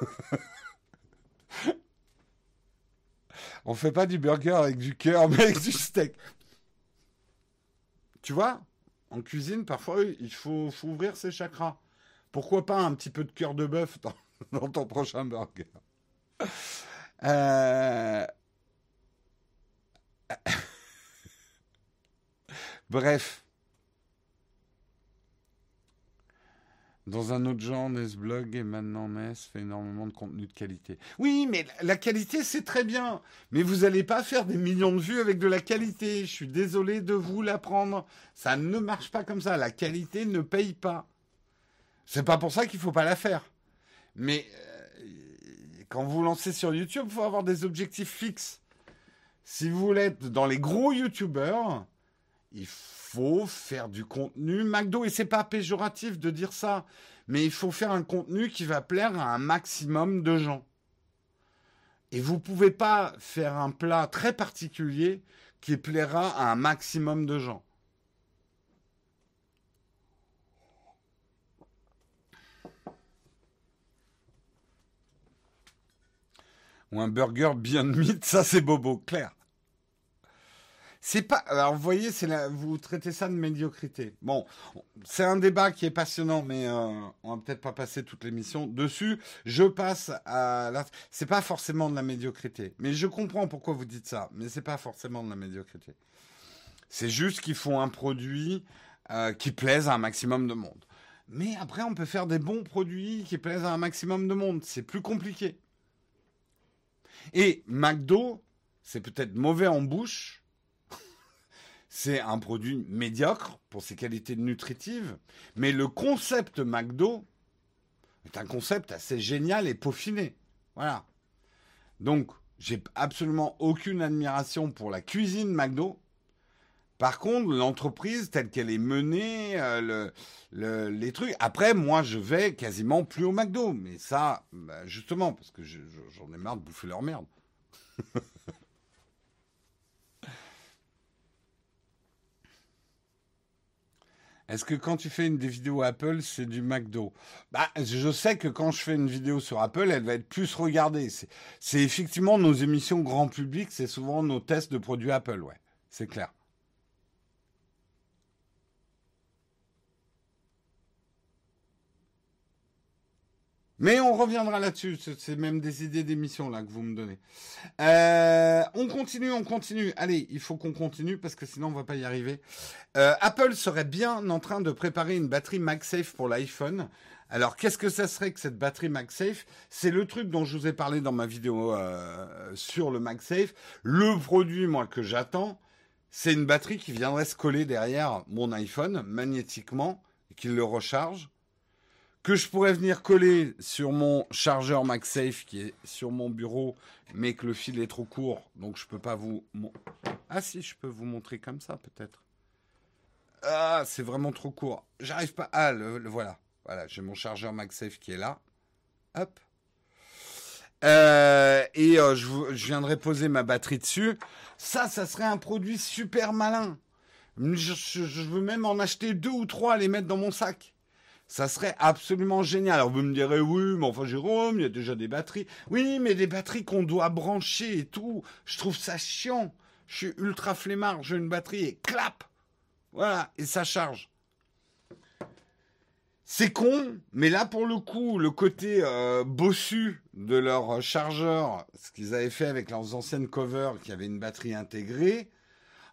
*laughs* On fait pas du burger avec du cœur, mais avec du steak. Tu vois, en cuisine, parfois, il faut, faut, ouvrir ses chakras. Pourquoi pas un petit peu de cœur de bœuf dans, *laughs* dans ton prochain burger? Euh... Bref. Dans un autre genre, Nesblog et maintenant Ness fait énormément de contenu de qualité. Oui, mais la qualité, c'est très bien. Mais vous n'allez pas faire des millions de vues avec de la qualité. Je suis désolé de vous l'apprendre. Ça ne marche pas comme ça. La qualité ne paye pas. C'est pas pour ça qu'il faut pas la faire. Mais euh, quand vous lancez sur YouTube, il faut avoir des objectifs fixes. Si vous voulez être dans les gros YouTubeurs, il faut faire du contenu McDo. Et c'est pas péjoratif de dire ça, mais il faut faire un contenu qui va plaire à un maximum de gens. Et vous pouvez pas faire un plat très particulier qui plaira à un maximum de gens. Ou un burger bien meat, ça c'est bobo, clair. C'est pas. Alors, vous voyez, c'est vous traitez ça de médiocrité. Bon, c'est un débat qui est passionnant, mais euh, on va peut-être pas passer toute l'émission dessus. Je passe à. La... C'est pas forcément de la médiocrité, mais je comprends pourquoi vous dites ça. Mais c'est pas forcément de la médiocrité. C'est juste qu'il faut un produit euh, qui plaise à un maximum de monde. Mais après, on peut faire des bons produits qui plaisent à un maximum de monde. C'est plus compliqué. Et McDo, c'est peut-être mauvais en bouche, c'est un produit médiocre pour ses qualités nutritives, mais le concept McDo est un concept assez génial et peaufiné. Voilà. Donc, j'ai absolument aucune admiration pour la cuisine McDo. Par contre, l'entreprise telle qu'elle est menée, euh, les trucs. Après, moi, je vais quasiment plus au McDo. Mais ça, bah, justement, parce que j'en ai marre de bouffer leur merde. *laughs* Est-ce que quand tu fais une des vidéos Apple, c'est du McDo? Bah, Je sais que quand je fais une vidéo sur Apple, elle va être plus regardée. C'est effectivement nos émissions grand public, c'est souvent nos tests de produits Apple, ouais. C'est clair. Mais on reviendra là-dessus. C'est même des idées d'émission là que vous me donnez. Euh, on continue, on continue. Allez, il faut qu'on continue parce que sinon on va pas y arriver. Euh, Apple serait bien en train de préparer une batterie MagSafe pour l'iPhone. Alors, qu'est-ce que ça serait que cette batterie MagSafe? C'est le truc dont je vous ai parlé dans ma vidéo euh, sur le MagSafe. Le produit, moi, que j'attends, c'est une batterie qui viendrait se coller derrière mon iPhone magnétiquement et qui le recharge que je pourrais venir coller sur mon chargeur MagSafe qui est sur mon bureau, mais que le fil est trop court, donc je peux pas vous. Ah si, je peux vous montrer comme ça peut-être. Ah, c'est vraiment trop court. J'arrive pas. Ah, le, voilà, voilà, j'ai mon chargeur MagSafe qui est là. Hop. Euh, et euh, je, je viendrai poser ma batterie dessus. Ça, ça serait un produit super malin. Je, je veux même en acheter deux ou trois, les mettre dans mon sac. Ça serait absolument génial. Alors vous me direz, oui, mais enfin Jérôme, il y a déjà des batteries. Oui, mais des batteries qu'on doit brancher et tout. Je trouve ça chiant. Je suis ultra flemmard, j'ai une batterie et clap Voilà, et ça charge. C'est con, mais là pour le coup, le côté euh, bossu de leur chargeur, ce qu'ils avaient fait avec leurs anciennes covers qui avaient une batterie intégrée,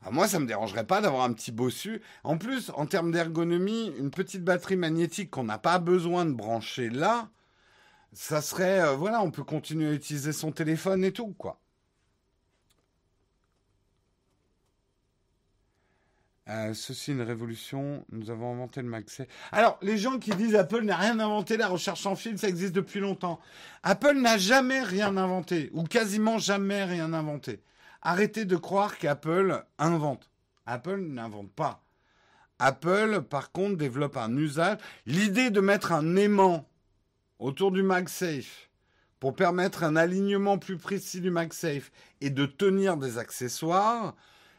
ah, moi, ça me dérangerait pas d'avoir un petit bossu. En plus, en termes d'ergonomie, une petite batterie magnétique qu'on n'a pas besoin de brancher là, ça serait, euh, voilà, on peut continuer à utiliser son téléphone et tout, quoi. Euh, ceci une révolution. Nous avons inventé le MagSafe. Alors, les gens qui disent Apple n'a rien inventé, la recherche en fil, ça existe depuis longtemps. Apple n'a jamais rien inventé, ou quasiment jamais rien inventé. Arrêtez de croire qu'Apple invente. Apple n'invente pas. Apple, par contre, développe un usage. L'idée de mettre un aimant autour du MagSafe pour permettre un alignement plus précis du MagSafe et de tenir des accessoires,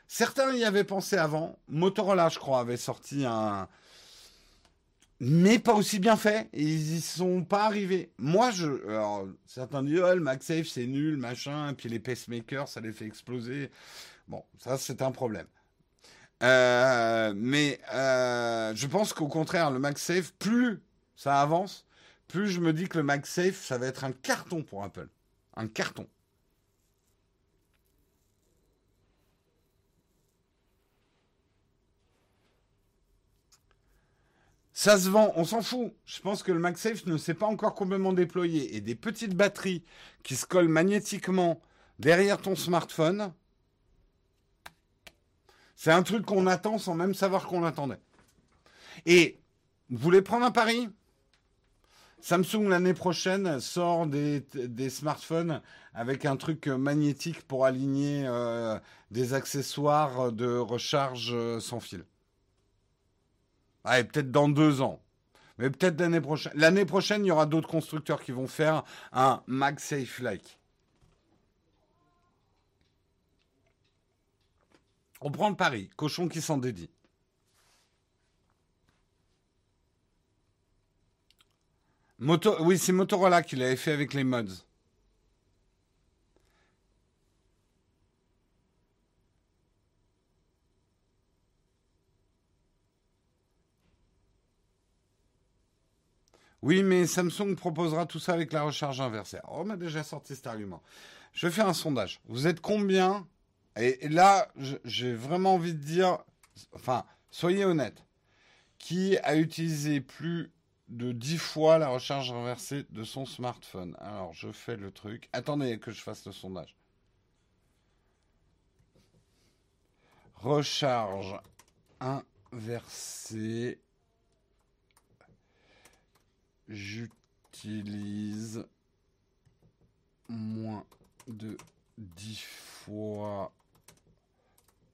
certains y avaient pensé avant. Motorola, je crois, avait sorti un, mais pas aussi bien fait. ils y sont pas arrivés. Moi, je, certains disent, oh, le MagSafe, c'est nul, machin, et puis les pacemakers, ça les fait exploser. Bon, ça, c'est un problème. Euh, mais euh, je pense qu'au contraire, le MagSafe, plus ça avance, plus je me dis que le MagSafe, ça va être un carton pour Apple. Un carton. Ça se vend, on s'en fout. Je pense que le MagSafe ne s'est pas encore complètement déployé. Et des petites batteries qui se collent magnétiquement derrière ton smartphone, c'est un truc qu'on attend sans même savoir qu'on l'attendait. Et vous voulez prendre un pari? Samsung l'année prochaine sort des, smartphones avec un truc magnétique pour aligner euh, des accessoires de recharge euh, sans fil. Ah, peut-être dans deux ans. Mais peut-être l'année prochaine. L'année prochaine, il y aura d'autres constructeurs qui vont faire un MagSafe-like. On prend le pari. Cochon qui s'en dédie. Oui, c'est Motorola qui l'avait fait avec les mods. Oui, mais Samsung proposera tout ça avec la recharge inversée. Oh, on m'a déjà sorti cet argument. Je faire un sondage. Vous êtes combien? Et, là, j'ai vraiment envie de dire, enfin, soyez honnête. Qui a utilisé plus de 10 fois la recharge inversée de son smartphone? Alors, je fais le truc. Attendez que je fasse le sondage. Recharge inversée j'utilise moins de 10 fois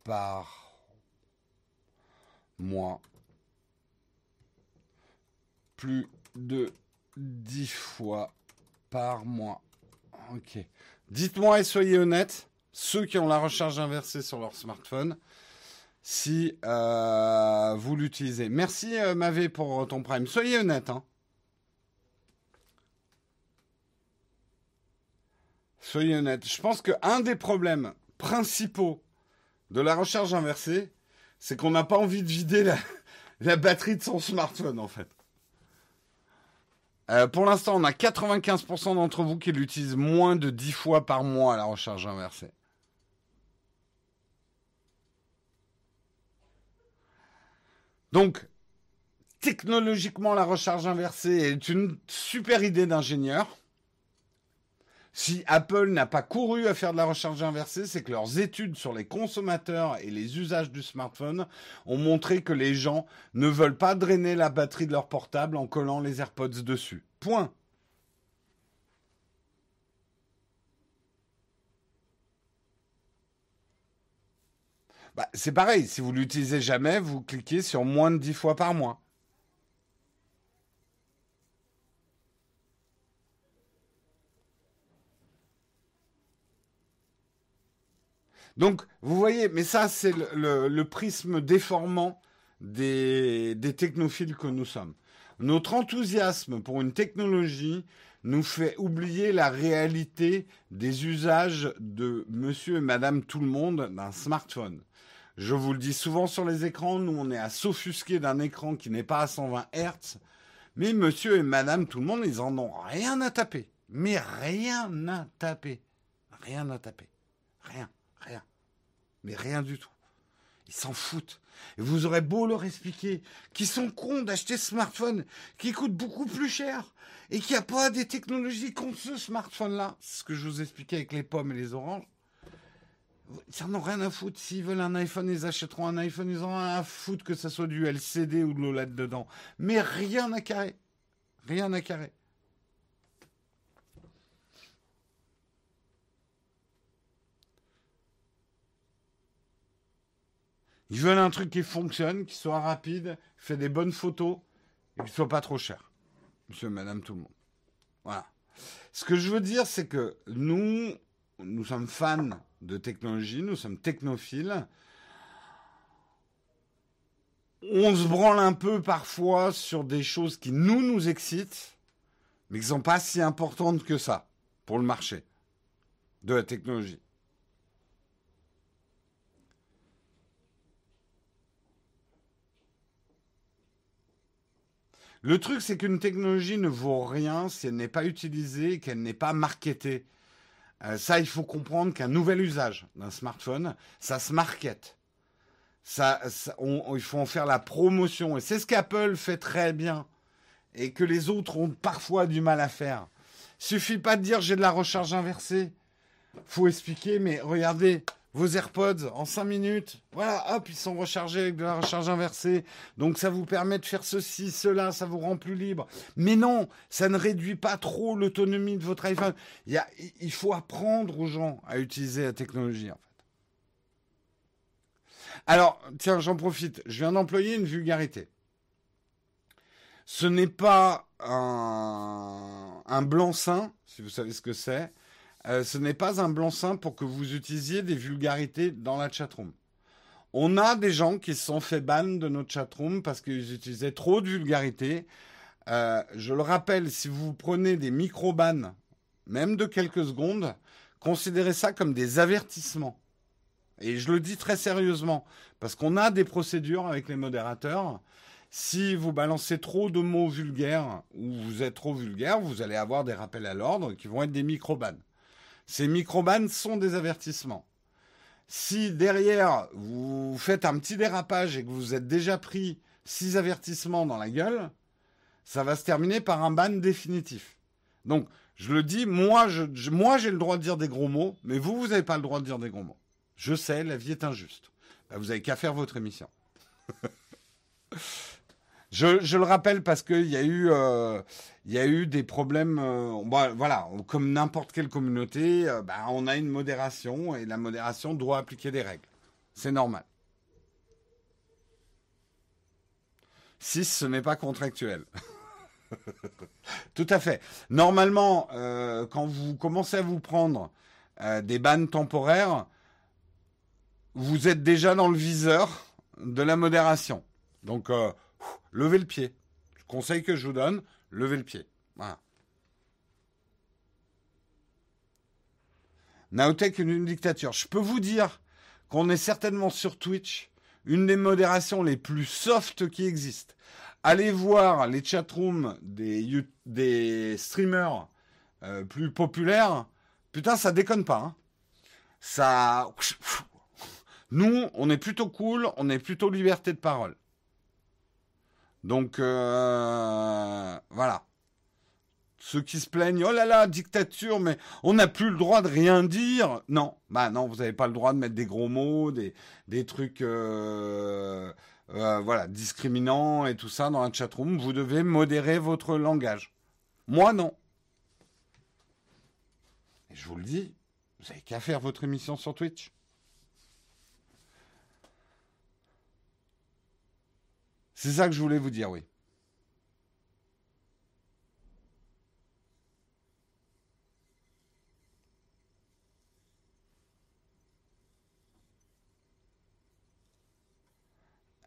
par mois. Plus de 10 fois par mois. Ok. Dites-moi et soyez honnêtes, ceux qui ont la recharge inversée sur leur smartphone, si euh, vous l'utilisez. Merci euh, Mavé pour ton prime. Soyez honnête. Hein. Soyez honnête. Je pense qu'un des problèmes principaux de la recharge inversée, c'est qu'on n'a pas envie de vider la, *laughs* batterie de son smartphone, en fait. Euh, pour l'instant, on a 95% d'entre vous qui l'utilisent moins de 10 fois par mois, la recharge inversée. Donc, technologiquement, la recharge inversée est une super idée d'ingénieur. Si Apple n'a pas couru à faire de la recharge inversée, c'est que leurs études sur les consommateurs et les usages du smartphone ont montré que les gens ne veulent pas drainer la batterie de leur portable en collant les AirPods dessus. Point. Bah, c'est pareil, si vous l'utilisez jamais, vous cliquez sur moins de 10 fois par mois. Donc, vous voyez, mais ça, c'est le, prisme déformant des, technophiles que nous sommes. Notre enthousiasme pour une technologie nous fait oublier la réalité des usages de monsieur et madame tout le monde d'un smartphone. Je vous le dis souvent sur les écrans, nous on est à s'offusquer d'un écran qui n'est pas à 120 Hz, mais monsieur et madame tout le monde, ils en ont rien à taper. Mais rien à taper. Rien à taper. Rien. Rien. Mais rien du tout. Ils s'en foutent. Et vous aurez beau leur expliquer qu'ils sont cons d'acheter ce smartphone qui coûte beaucoup plus cher et qui a pas des technologies contre ce smartphone-là. Ce que je vous expliquais avec les pommes et les oranges. Ils n'en rien à foutre. S'ils veulent un iPhone, ils achèteront un iPhone. Ils ont rien à foutre que ce soit du LCD ou de l'OLED dedans. Mais rien à carrer. Rien à carrer. Ils veulent un truc qui fonctionne, qui soit rapide, qui fait des bonnes photos et qui soit pas trop cher. Monsieur, madame, tout le monde. Voilà. Ce que je veux dire, c'est que nous, nous sommes fans de technologie, nous sommes technophiles. On se branle un peu parfois sur des choses qui nous, nous excitent, mais qui ne sont pas si importantes que ça pour le marché de la technologie. Le truc, c'est qu'une technologie ne vaut rien si elle n'est pas utilisée, qu'elle n'est pas marketée. Euh, ça, il faut comprendre qu'un nouvel usage d'un smartphone, ça se market. Ça, il faut en faire la promotion. Et c'est ce qu'Apple fait très bien. Et que les autres ont parfois du mal à faire. Suffit pas de dire j'ai de la recharge inversée. Faut expliquer, mais regardez, vos AirPods en 5 minutes. Voilà, hop, ils sont rechargés avec de la recharge inversée. Donc ça vous permet de faire ceci, cela, ça vous rend plus libre. Mais non, ça ne réduit pas trop l'autonomie de votre iPhone. Il, faut apprendre aux gens à utiliser la technologie, en fait. Alors, tiens, j'en profite. Je viens d'employer une vulgarité. Ce n'est pas un, un blanc-seing, si vous savez ce que c'est. Euh, ce n'est pas un blanc-seing pour que vous utilisiez des vulgarités dans la chatroom. On a des gens qui se sont fait ban de notre chatroom parce qu'ils utilisaient trop de vulgarités. Euh, je le rappelle, si vous prenez des micro-bans, même de quelques secondes, considérez ça comme des avertissements. Et je le dis très sérieusement, parce qu'on a des procédures avec les modérateurs. Si vous balancez trop de mots vulgaires ou vous êtes trop vulgaire, vous allez avoir des rappels à l'ordre qui vont être des micro-bans. Ces microbanes sont des avertissements. Si derrière vous faites un petit dérapage et que vous êtes déjà pris six avertissements dans la gueule, ça va se terminer par un ban définitif. Donc, je le dis, moi, moi, j'ai le droit de dire des gros mots, mais vous, vous n'avez pas le droit de dire des gros mots. Je sais, la vie est injuste. Ben, vous n'avez qu'à faire votre émission. *laughs* Je, le rappelle parce qu'il y a eu, euh, y a eu des problèmes. Euh, voilà, comme n'importe quelle communauté, euh, bah, on a une modération et la modération doit appliquer des règles. C'est normal. Si ce n'est pas contractuel. *laughs* Tout à fait. Normalement, quand vous commencez à vous prendre des bannes temporaires, vous êtes déjà dans le viseur de la modération. Donc, levez le pied. Conseil que je vous donne, levez le pied. Voilà. Naotech, une dictature. Je peux vous dire qu'on est certainement sur Twitch une des modérations les plus soft qui existent. Allez voir les chatrooms des, des streamers euh, plus populaires. Putain, ça déconne pas. Hein. Ça. *laughs* Nous, on est plutôt cool, on est plutôt liberté de parole. Donc euh, voilà. Ceux qui se plaignent, oh là là, dictature, mais on n'a plus le droit de rien dire. Non, bah non, vous n'avez pas le droit de mettre des gros mots, des, des trucs, euh, euh, voilà, discriminants et tout ça dans la chatroom. Vous devez modérer votre langage. Moi, non. Et je vous le dis, vous n'avez qu'à faire votre émission sur Twitch. C'est ça que je voulais vous dire, oui.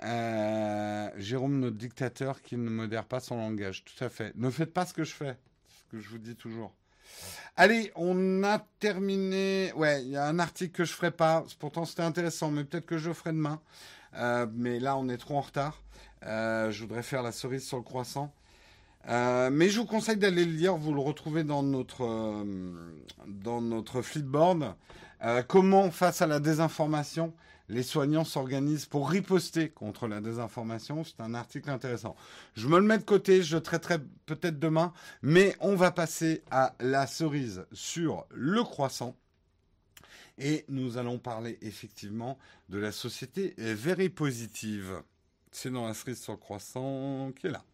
Euh, Jérôme, notre dictateur qui ne modère pas son langage. Tout à fait. Ne faites pas ce que je fais. Ce que je vous dis toujours. Allez, on a terminé. Ouais, il y a un article que je ferai pas. Pourtant, c'était intéressant, mais peut-être que je le ferai demain. Euh, mais là, on est trop en retard. Euh, je voudrais faire la cerise sur le croissant. Euh, mais je vous conseille d'aller le lire. Vous le retrouvez dans notre, notre flipboard. comment, face à la désinformation, les soignants s'organisent pour riposter contre la désinformation. C'est un article intéressant. Je me le mets de côté, je traiterai peut-être demain, mais on va passer à la cerise sur le croissant. Et nous allons parler effectivement de la société Very Positive. C'est dans la cerise sur le croissant qui est là.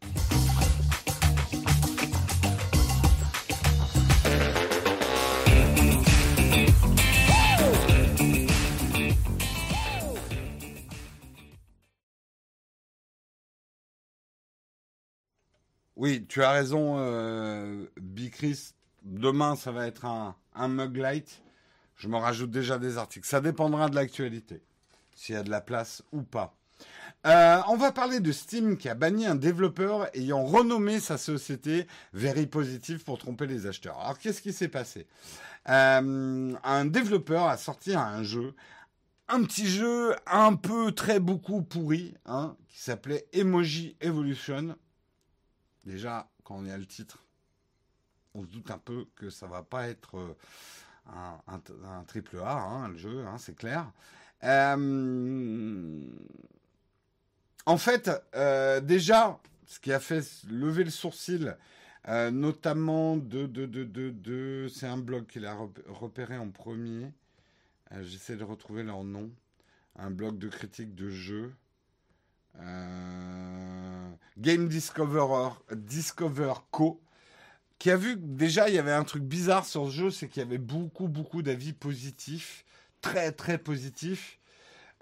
Oui, tu as raison, euh, Bicris. Demain, ça va être un, un mug light. Je me rajoute déjà des articles. Ça dépendra de l'actualité, s'il y a de la place ou pas. Euh, on va parler de Steam qui a banni un développeur ayant renommé sa société Very Positive pour tromper les acheteurs. Alors qu'est-ce qui s'est passé? Euh, Un développeur a sorti un jeu, un petit jeu un peu très beaucoup pourri, hein, qui s'appelait Emoji Evolution. Déjà, quand on y a le titre, on se doute un peu que ça va pas être euh, un, triple A, hein, le jeu, hein, c'est clair. En fait, euh, déjà, ce qui a fait lever le sourcil, euh, notamment de, de, de, de, c'est un blog qu'il a repéré en premier. J'essaie de retrouver leur nom. Un blog de critique de jeux. Game Discoverer, Discover Co qui a vu déjà il y avait un truc bizarre sur ce jeu, c'est qu'il y avait beaucoup, beaucoup d'avis positifs, très, très positifs.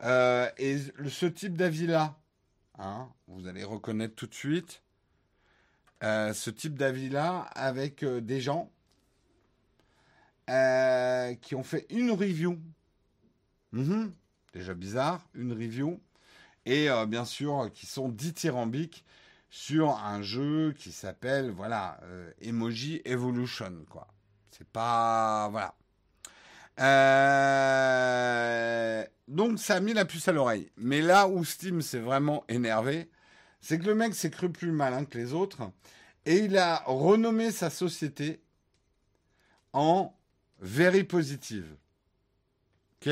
Euh, et ce type d'avis-là, hein, vous allez reconnaître tout de suite, euh, ce type d'avis-là avec euh, des gens qui ont fait une review. Mhm. déjà bizarre, une review. Et bien sûr, qui sont dithyrambiques sur un jeu qui s'appelle voilà euh, Emoji Evolution quoi. C'est pas voilà. Euh, donc ça a mis la puce à l'oreille. Mais là où Steam s'est vraiment énervé, c'est que le mec s'est cru plus malin que les autres et il a renommé sa société en Very Positive. Ok?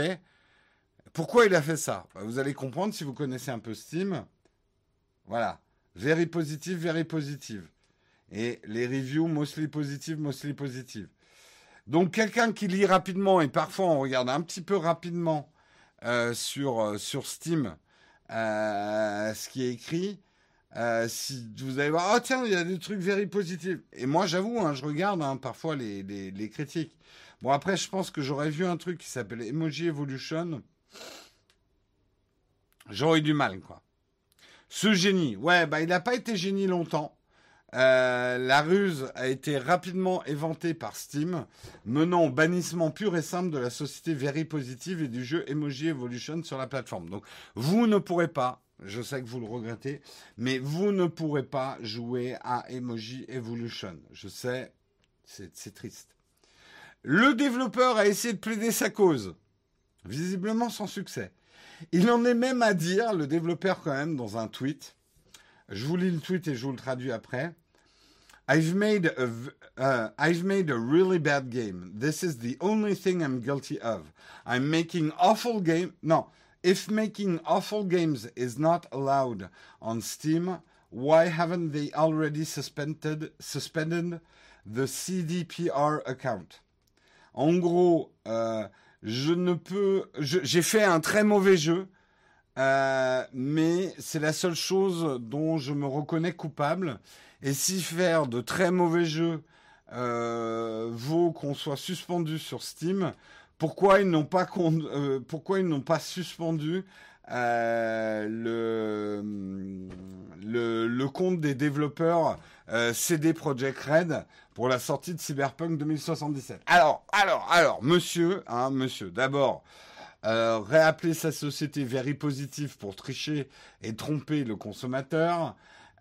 Pourquoi il a fait ça? Bah, Vous allez comprendre si vous connaissez un peu Steam. Voilà. Very positive, very positive. Et les reviews, mostly positive, mostly positive. Donc quelqu'un qui lit rapidement, et parfois on regarde un petit peu rapidement euh, sur, euh, sur Steam euh, ce qui est écrit, si vous allez voir, oh tiens, il y a des trucs very positifs. Et moi j'avoue, hein, je regarde hein, parfois les, critiques. Bon après, je pense que j'aurais vu un truc qui s'appelle Emoji Evolution. J'aurais eu du mal, quoi. Ce génie, ouais, bah il n'a pas été génie longtemps. Euh, la ruse a été rapidement éventée par Steam, menant au bannissement pur et simple de la société Very Positive et du jeu Emoji Evolution sur la plateforme. Donc, vous ne pourrez pas, je sais que vous le regrettez, mais vous ne pourrez pas jouer à Emoji Evolution. Je sais, c'est triste. Le développeur a essayé de plaider sa cause, visiblement sans succès. Il en est même à dire, le développeur quand même, dans un tweet, je vous lis le tweet et je vous le traduis après. I've made a, uh, I've made a really bad game. This is the only thing I'm guilty of. I'm making awful game. No, if making awful games is not allowed on Steam, why haven't they already suspended suspended the CDPR account? En gros, euh, je ne peux. J'ai fait un très mauvais jeu, euh, mais c'est la seule chose dont je me reconnais coupable. Et si faire de très mauvais jeux euh, vaut qu'on soit suspendu sur Steam, pourquoi ils n'ont pas, euh, pourquoi ils n'ont pas suspendu le, le, compte des développeurs CD Projekt Red pour la sortie de Cyberpunk 2077. Alors, alors, alors, monsieur, hein, monsieur, d'abord, euh, réappeler sa société Very Positive pour tricher et tromper le consommateur.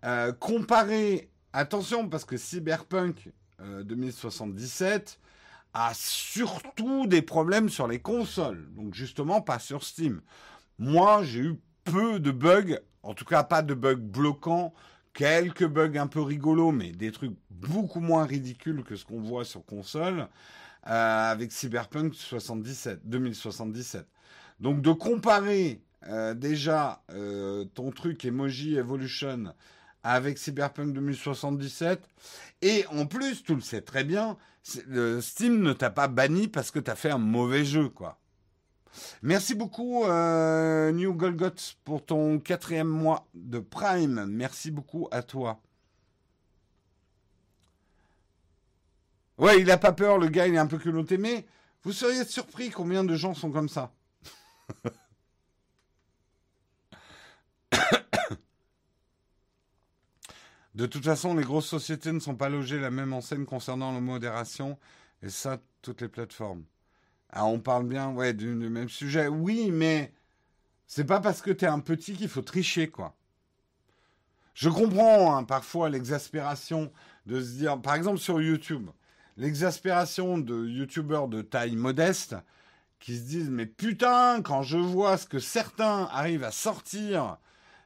Euh, comparer, attention, parce que Cyberpunk 2077 euh, a surtout des problèmes sur les consoles, donc justement pas sur Steam. Moi, j'ai eu peu de bugs, en tout cas pas de bugs bloquants quelques bugs un peu rigolos, mais des trucs beaucoup moins ridicules que ce qu'on voit sur console euh, avec Cyberpunk 77, 2077. Donc de comparer euh, déjà euh, ton truc Emoji Evolution avec Cyberpunk 2077, et en plus, tu le sais très bien, Steam ne t'a pas banni parce que tu as fait un mauvais jeu, quoi. Merci beaucoup, New Golgoth, pour ton quatrième mois de Prime. Merci beaucoup à toi. Ouais, il a pas peur, le gars, il est un peu culotté, mais vous seriez surpris combien de gens sont comme ça. *coughs* De toute façon, les grosses sociétés ne sont pas logées la même enseigne concernant la modération, et ça, toutes les plateformes. Ah, on parle bien, ouais, du, même sujet. Oui, mais c'est pas parce que tu es un petit qu'il faut tricher, quoi. Je comprends hein, parfois l'exaspération de se dire, par exemple sur YouTube, l'exaspération de youtubeurs de taille modeste qui se disent mais putain quand je vois ce que certains arrivent à sortir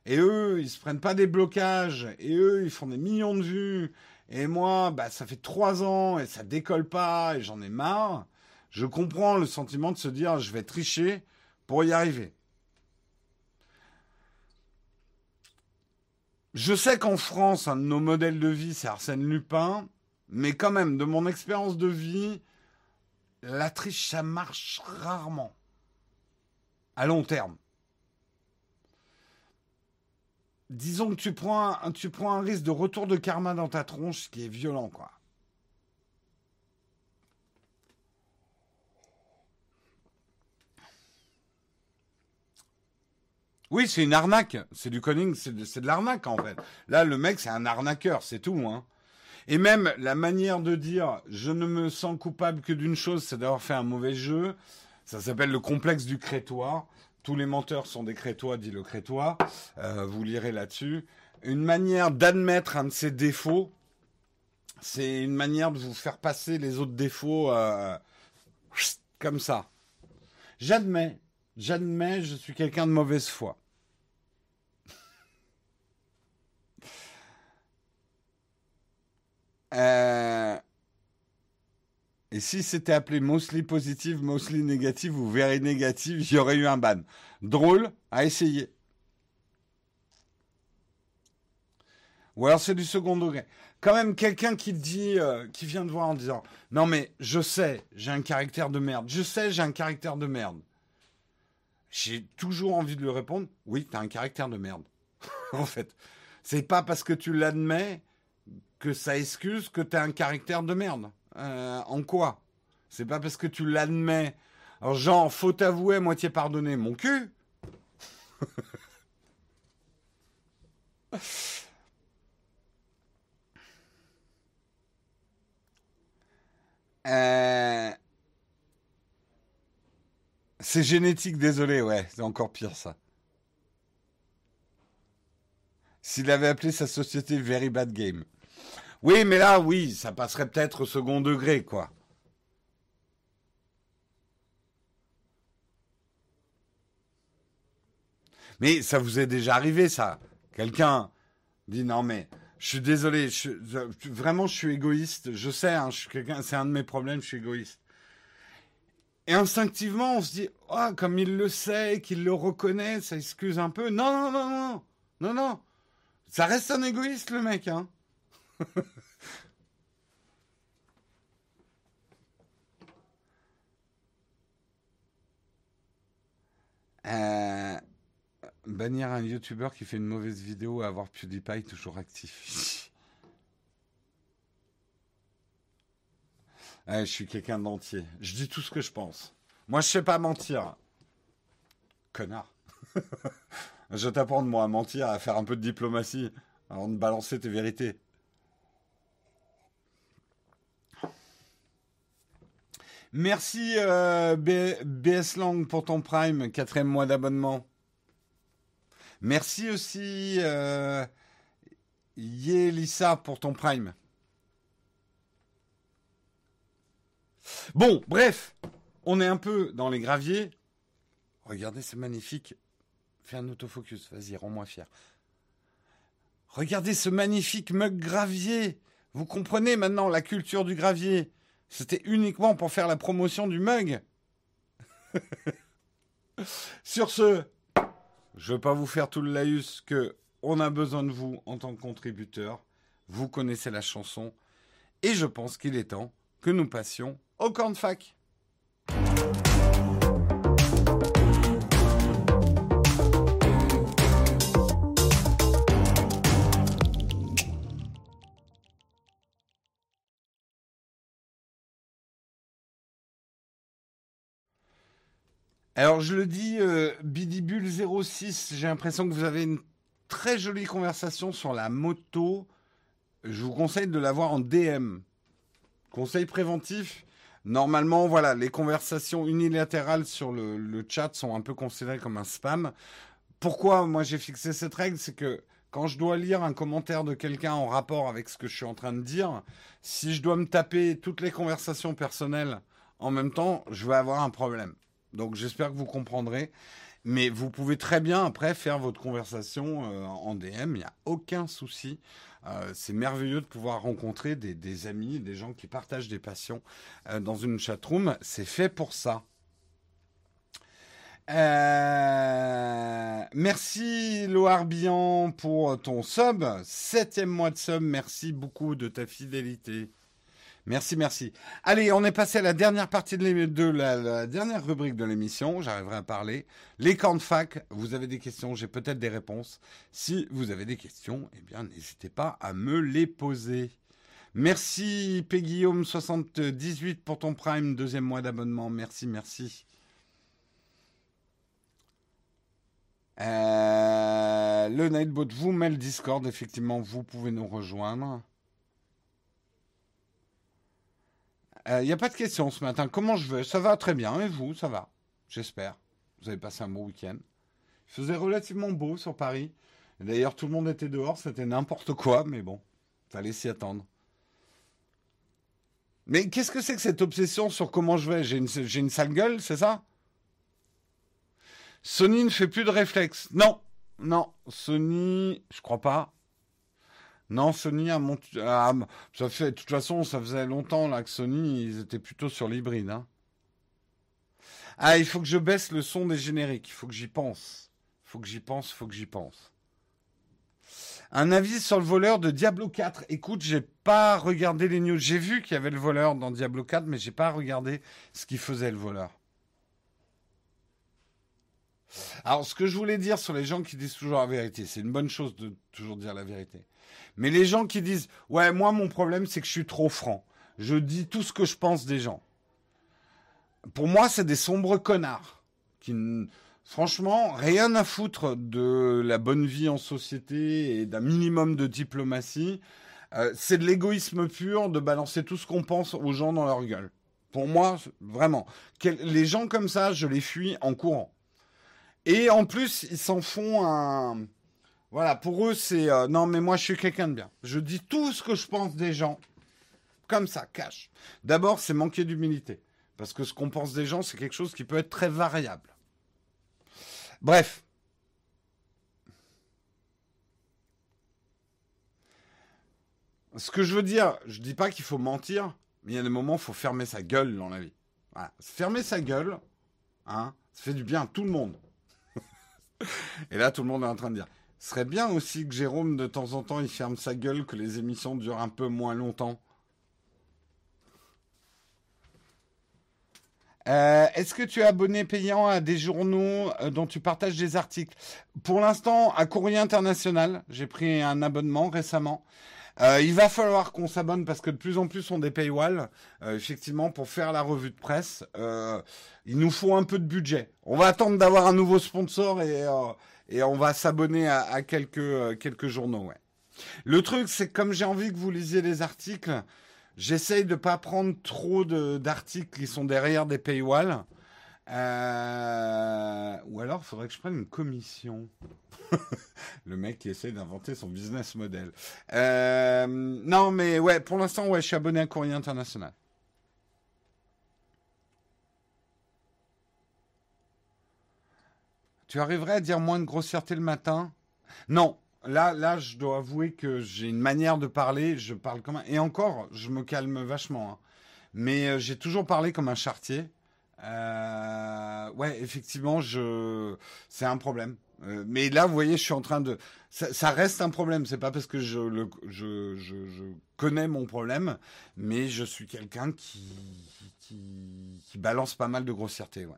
et eux ils se prennent pas des blocages et eux ils font des millions de vues et moi bah ça fait trois ans et ça décolle pas et j'en ai marre je comprends le sentiment de se dire je vais tricher pour y arriver. Je sais qu'en France un de nos modèles de vie c'est Arsène Lupin mais quand même, de mon expérience de vie, la triche, ça marche rarement. À long terme. Disons que tu prends, un, tu prends un risque de retour de karma dans ta tronche, qui est violent, quoi. Oui, c'est une arnaque. C'est du conning, c'est de, de l'arnaque en fait. Là, le mec, c'est un arnaqueur, c'est tout. Hein. Et même la manière de dire je ne me sens coupable que d'une chose, c'est d'avoir fait un mauvais jeu. Ça s'appelle le complexe du crétois. Tous les menteurs sont des crétois, dit le crétois. Euh, vous lirez là-dessus. Une manière d'admettre un de ses défauts, c'est une manière de vous faire passer les autres défauts euh, comme ça. J'admets, j'admets, je suis quelqu'un de mauvaise foi. Euh, et si c'était appelé mostly positive, mostly négative ou very négative, j'y aurais eu un ban. Drôle à essayer. Ou alors c'est du second degré. Quand même quelqu'un qui dit, euh, qui vient de voir en disant, non mais je sais, j'ai un caractère de merde. Je sais, j'ai un caractère de merde. J'ai toujours envie de lui répondre, oui, t'as un caractère de merde. *laughs* en fait, c'est pas parce que tu l'admets que ça excuse que tu un caractère de merde. Euh, en quoi? C'est pas parce que tu l'admets. Alors, genre, faut t'avouer, moitié pardonner, mon cul. *laughs* Euh, c'est génétique, désolé, ouais, c'est encore pire ça. S'il avait appelé sa société Very Bad Game. Oui, mais là, oui, ça passerait peut-être au second degré, quoi. Mais ça vous est déjà arrivé, ça Quelqu'un dit non, mais je suis désolé, vraiment, je suis égoïste. Je sais, hein, c'est un de mes problèmes, je suis égoïste. Et instinctivement, on se dit, oh, comme il le sait, qu'il le reconnaît, ça excuse un peu. Non, non, non, non, non, non. Ça reste un égoïste, le mec, hein. *laughs* Euh, bannir un youtubeur qui fait une mauvaise vidéo et avoir PewDiePie toujours actif. *laughs* je suis quelqu'un d'entier. Je dis tout ce que je pense. Moi, je sais pas mentir. Connard. *laughs* je t'apprends moi à mentir, à faire un peu de diplomatie avant de balancer tes vérités. Merci euh, BS Lang pour ton Prime, quatrième mois d'abonnement. Merci aussi euh, pour ton Prime. Bon, bref, on est un peu dans les graviers. Regardez, c'est magnifique. Fais un autofocus, vas-y, rends-moi fier. Regardez ce magnifique mug gravier. Vous comprenez maintenant la culture du gravier. C'était uniquement pour faire la promotion du mug. *laughs* Sur ce, je ne veux pas vous faire tout le laïus que on a besoin de vous en tant que contributeur. Vous connaissez la chanson. Et je pense qu'il est temps que nous passions au camp de fac. Alors je le dis, euh, Bidibule06, j'ai l'impression que vous avez une très jolie conversation sur la moto. Je vous conseille de l'avoir en DM. Conseil préventif. Normalement, voilà, les conversations unilatérales sur le, le chat sont un peu considérées comme un spam. Pourquoi moi j'ai fixé cette règle? C'est que quand je dois lire un commentaire de quelqu'un en rapport avec ce que je suis en train de dire, si je dois me taper toutes les conversations personnelles en même temps, je vais avoir un problème. Donc j'espère que vous comprendrez. Mais vous pouvez très bien après faire votre conversation euh, en DM, il n'y a aucun souci. Euh, c'est merveilleux de pouvoir rencontrer des, amis, des gens qui partagent des passions euh, dans une chatroom. C'est fait pour ça. Merci Loire pour ton sub. Septième mois de sub. Merci beaucoup de ta fidélité. Merci, merci. Allez, on est passé à la dernière partie de, la, dernière rubrique de l'émission. J'arriverai à parler. Les camps de fac. Vous avez des questions, j'ai peut-être des réponses. Si vous avez des questions, eh bien, n'hésitez pas à me les poser. Merci Péguillaume78 pour ton prime, deuxième mois d'abonnement. Merci, merci. Le Nightbot vous met le Discord, effectivement, vous pouvez nous rejoindre. Il euh, n'y a pas de questions ce matin. Comment je vais? Ça va très bien. Et vous, ça va? J'espère. Vous avez passé un bon week-end. Il faisait relativement beau sur Paris. D'ailleurs, tout le monde était dehors. C'était n'importe quoi, mais bon, fallait s'y attendre. Mais qu'est-ce que c'est que cette obsession sur comment je vais? J'ai une, sale gueule, c'est ça? Sony ne fait plus de réflexe. Non, non, Sony, je crois pas. Non, Sony a monté. ça fait, de toute façon, ça faisait longtemps là que Sony, ils étaient plutôt sur l'hybride. Hein. Ah, il faut que je baisse le son des génériques. Il faut que j'y pense. Il faut que j'y pense, il faut que j'y pense. Un avis sur le voleur de Diablo 4. Écoute, j'ai pas regardé les news. J'ai vu qu'il y avait le voleur dans Diablo 4, mais j'ai pas regardé ce qu'il faisait le voleur. Alors, ce que je voulais dire sur les gens qui disent toujours la vérité, c'est une bonne chose de toujours dire la vérité. Mais les gens qui disent, ouais, moi, mon problème, c'est que je suis trop franc. Je dis tout ce que je pense des gens. Pour moi, c'est des sombres connards qui, franchement, rien à foutre de la bonne vie en société et d'un minimum de diplomatie. Euh, c'est de l'égoïsme pur de balancer tout ce qu'on pense aux gens dans leur gueule. Pour moi, vraiment. Les gens comme ça, je les fuis en courant. Et en plus, ils s'en font un. Voilà, pour eux, c'est euh, non, mais moi, je suis quelqu'un de bien. Je dis tout ce que je pense des gens, comme ça, cash. D'abord, c'est manquer d'humilité. Parce que ce qu'on pense des gens, c'est quelque chose qui peut être très variable. Bref. Ce que je veux dire, je dis pas qu'il faut mentir, mais il y a des moments où il faut fermer sa gueule dans la vie. Voilà. Fermer sa gueule, hein, ça fait du bien à tout le monde. *laughs* Et là, tout le monde est en train de dire ce serait bien aussi que Jérôme, de temps en temps, il ferme sa gueule, que les émissions durent un peu moins longtemps. Euh, est-ce que tu es abonné payant à des journaux euh, dont tu partages des articles? Pour l'instant, à Courrier International, j'ai pris un abonnement récemment. Euh, il va falloir qu'on s'abonne parce que de plus en plus on des paywalls. Effectivement, pour faire la revue de presse, il nous faut un peu de budget. On va attendre d'avoir un nouveau sponsor et, et on va s'abonner à, quelques, quelques journaux. Ouais. Le truc, c'est comme j'ai envie que vous lisiez les articles, j'essaye de pas prendre trop d'articles qui sont derrière des paywalls. ou alors, il faudrait que je prenne une commission. *laughs* le mec qui essaie d'inventer son business model. Euh, non, mais ouais, pour l'instant, ouais, je suis abonné à Courrier International. Tu arriverais à dire moins de grossièreté le matin? Non. Là, là, je dois avouer que j'ai une manière de parler. Je parle comme un... Et encore, je me calme vachement. Hein. Mais euh, j'ai toujours parlé comme un chartier. Euh, ouais, effectivement, je... c'est un problème. Euh, mais là, vous voyez, je suis en train de. Ça, reste un problème. C'est pas parce que je, le, je, je, connais mon problème, mais je suis quelqu'un qui, qui, qui, balance pas mal de grossièreté. Ouais.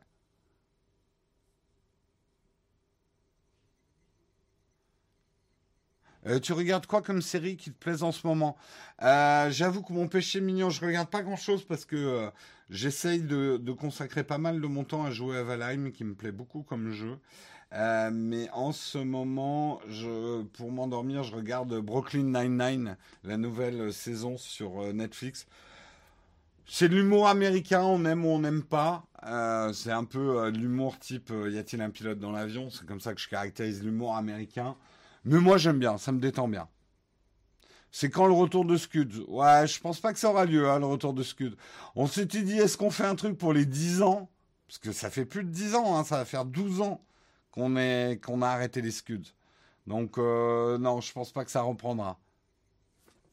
Euh, tu regardes quoi comme série qui te plaise en ce moment? Euh, J'avoue que mon péché mignon, je regarde pas grand chose parce que j'essaye de, consacrer pas mal de mon temps à jouer à Valheim, qui me plaît beaucoup comme jeu. Euh, mais en ce moment, pour m'endormir, je regarde Brooklyn Nine-Nine, la nouvelle saison sur euh, Netflix. C'est de l'humour américain, on aime ou on n'aime pas. Euh, c'est un peu l'humour type y a-t-il un pilote dans l'avion? C'est comme ça que je caractérise l'humour américain. Mais moi j'aime bien, ça me détend bien. C'est quand le retour de Scud Ouais, je pense pas que ça aura lieu, hein, le retour de Scud. On s'était dit, est-ce qu'on fait un truc pour les 10 ans? Parce que ça fait plus de 10 ans, hein, ça va faire 12 ans qu'on a arrêté les scuds. Donc euh, non, je pense pas que ça reprendra.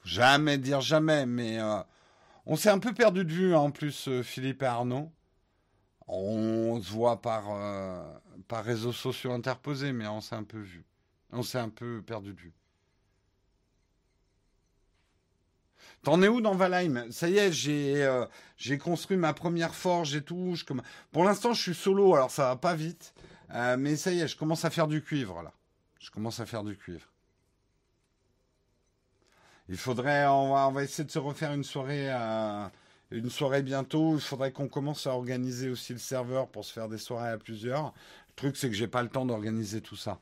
Jamais dire jamais, mais euh, on s'est un peu perdu de vue hein, en plus, euh, Philippe et Arnaud. On se voit par, par réseaux sociaux interposés, mais on s'est un peu vu. On s'est un peu perdu de vue. T'en es où dans Valheim? Ça y est, j'ai euh, j'ai construit ma première forge et tout. Je, pour l'instant, je suis solo, alors ça va pas vite. Euh, mais ça y est, je commence à faire du cuivre là. Je commence à faire du cuivre. Il faudrait, on va, on va essayer de se refaire une soirée, euh, une soirée bientôt. Il faudrait qu'on commence à organiser aussi le serveur pour se faire des soirées à plusieurs. Le truc, c'est que j'ai pas le temps d'organiser tout ça.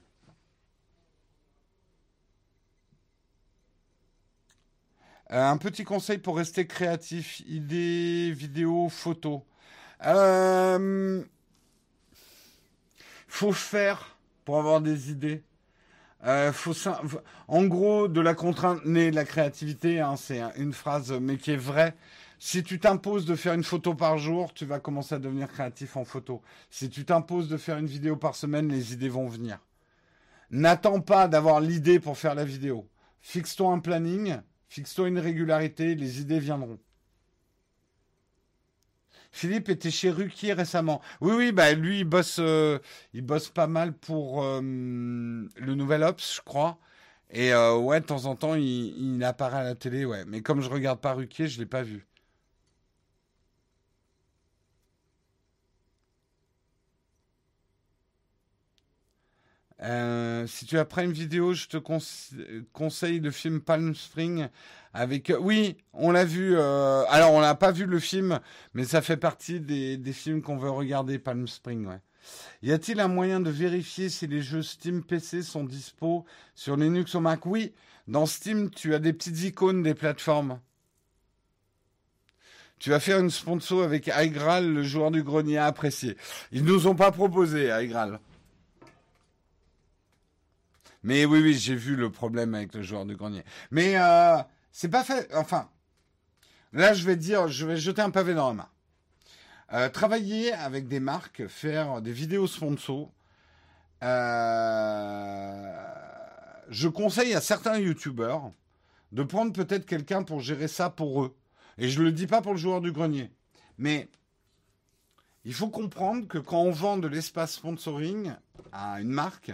Un petit conseil pour rester créatif, idées, vidéos, photos. Euh, faut faire pour avoir des idées. Euh, faut, en gros, de la contrainte naît la créativité. Hein, c'est une phrase, mais qui est vraie. Si tu t'imposes de faire une photo par jour, tu vas commencer à devenir créatif en photo. Si tu t'imposes de faire une vidéo par semaine, les idées vont venir. N'attends pas d'avoir l'idée pour faire la vidéo. Fixe-toi un planning Fixe-toi une régularité, les idées viendront. Philippe était chez Ruquier récemment. Oui, oui, bah lui, il bosse, euh, il bosse pas mal pour euh, le Nouvel Ops, je crois. Et euh, ouais, de temps en temps, il, il, apparaît à la télé, ouais. Mais comme je regarde pas Ruquier, je l'ai pas vu. Euh, si tu as une vidéo, je te conseille le film Palm Spring avec. Oui, on l'a vu. Euh, alors, on n'a pas vu le film, mais ça fait partie des, des films qu'on veut regarder. Palm Spring, ouais. Y a-t-il un moyen de vérifier si les jeux Steam PC sont dispo sur Linux ou Mac? Oui, dans Steam, tu as des petites icônes des plateformes. Tu vas faire une sponsor avec Aigral, le joueur du grenier apprécié. Ils nous ont pas proposé, Aigral. Mais oui, oui, j'ai vu le problème avec le joueur de grenier. Mais euh, c'est pas fait. Enfin, là, je vais dire, je vais jeter un pavé dans la main. Euh, travailler avec des marques, faire des vidéos sponsors. Euh, je conseille à certains youtubeurs de prendre peut-être quelqu'un pour gérer ça pour eux. Et je ne le dis pas pour le joueur du grenier. Mais il faut comprendre que quand on vend de l'espace sponsoring à une marque,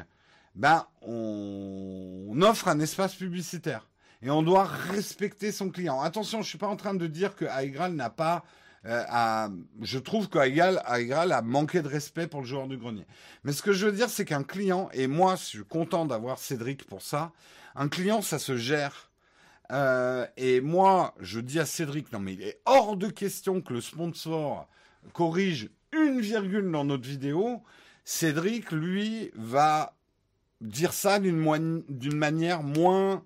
ben, on, offre un espace publicitaire. Et on doit respecter son client. Attention, je suis pas en train de dire que Aigral n'a pas... Euh, je trouve qu'Aigral a manqué de respect pour le joueur du grenier. Mais ce que je veux dire, c'est qu'un client, et moi, je suis content d'avoir Cédric pour ça, un client, ça se gère. Euh, et moi, je dis à Cédric, non mais il est hors de question que le sponsor corrige une virgule dans notre vidéo. Cédric, lui, va dire ça d'une manière moins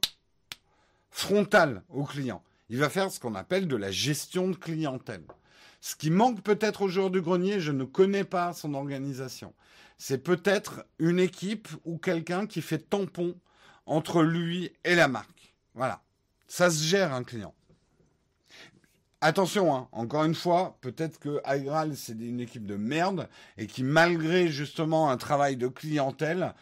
frontale au client. Il va faire ce qu'on appelle de la gestion de clientèle. Ce qui manque peut-être au joueur du grenier, je ne connais pas son organisation. C'est peut-être une équipe ou quelqu'un qui fait tampon entre lui et la marque. Voilà. Ça se gère un client. Attention, hein, encore une fois, peut-être que Aigral, c'est une équipe de merde et qui, malgré justement un travail de clientèle,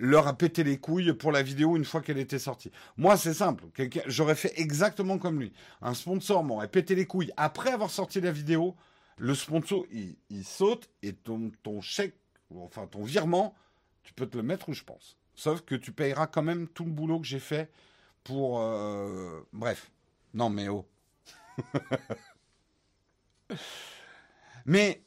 leur a pété les couilles pour la vidéo une fois qu'elle était sortie. Moi, c'est simple. J'aurais fait exactement comme lui. Un sponsor m'aurait pété les couilles après avoir sorti la vidéo. Le sponsor, il, saute et ton, ton chèque, enfin ton virement, tu peux te le mettre où je pense. Sauf que tu payeras quand même tout le boulot que j'ai fait pour... Euh, bref. Non, mais oh. *laughs* mais,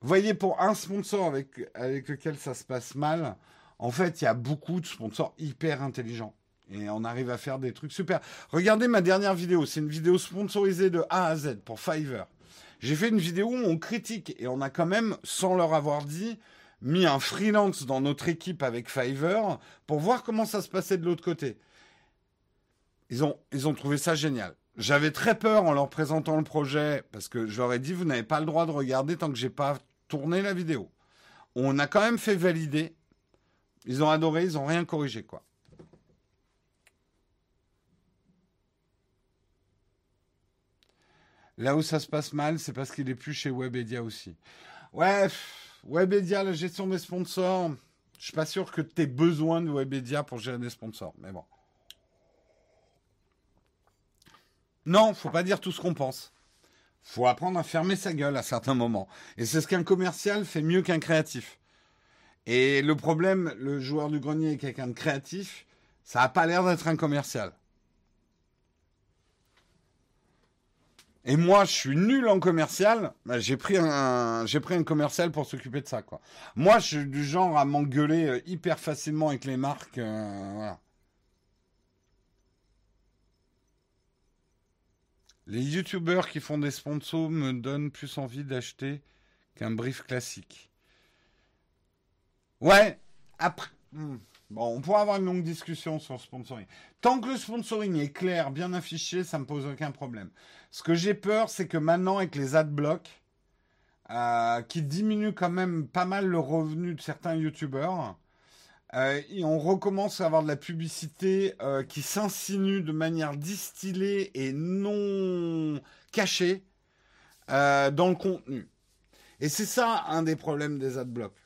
voyez, pour un sponsor avec, avec lequel ça se passe mal, en fait, il y a beaucoup de sponsors hyper intelligents. Et on arrive à faire des trucs super. Regardez ma dernière vidéo. C'est une vidéo sponsorisée de A à Z pour Fiverr. J'ai fait une vidéo où on critique et on a quand même, sans leur avoir dit, mis un freelance dans notre équipe avec Fiverr pour voir comment ça se passait de l'autre côté. Ils ont, ils ont trouvé ça génial. J'avais très peur en leur présentant le projet parce que je leur ai dit vous n'avez pas le droit de regarder tant que j'ai pas tourné la vidéo. On a quand même fait valider ils ont adoré, ils n'ont rien corrigé, quoi. Là où ça se passe mal, c'est parce qu'il est plus chez Webedia aussi. Ouais, Webedia, la gestion des sponsors, je suis pas sûr que tu aies besoin de Webedia pour gérer des sponsors, mais bon. Non, faut pas dire tout ce qu'on pense. Faut apprendre à fermer sa gueule à certains moments. Et c'est ce qu'un commercial fait mieux qu'un créatif. Et le problème, le joueur du grenier est quelqu'un de créatif, ça n'a pas l'air d'être un commercial. Et moi, je suis nul en commercial. J'ai pris un, pris un commercial pour s'occuper de ça, quoi. Moi, je suis du genre à m'engueuler euh, hyper facilement avec les marques. Euh. Les youtubeurs qui font des sponsors me donnent plus envie d'acheter qu'un brief classique. Ouais, après. Hmm. Bon, on pourra avoir une longue discussion sur le sponsoring. Tant que le sponsoring est clair, bien affiché, ça me pose aucun problème. Ce que j'ai peur, c'est que maintenant, avec les adblocks, euh, qui diminuent quand même pas mal le revenu de certains youtubeurs, euh, on recommence à avoir de la publicité euh, qui s'insinue de manière distillée et non cachée euh, dans le contenu. Et c'est ça un des problèmes des adblocks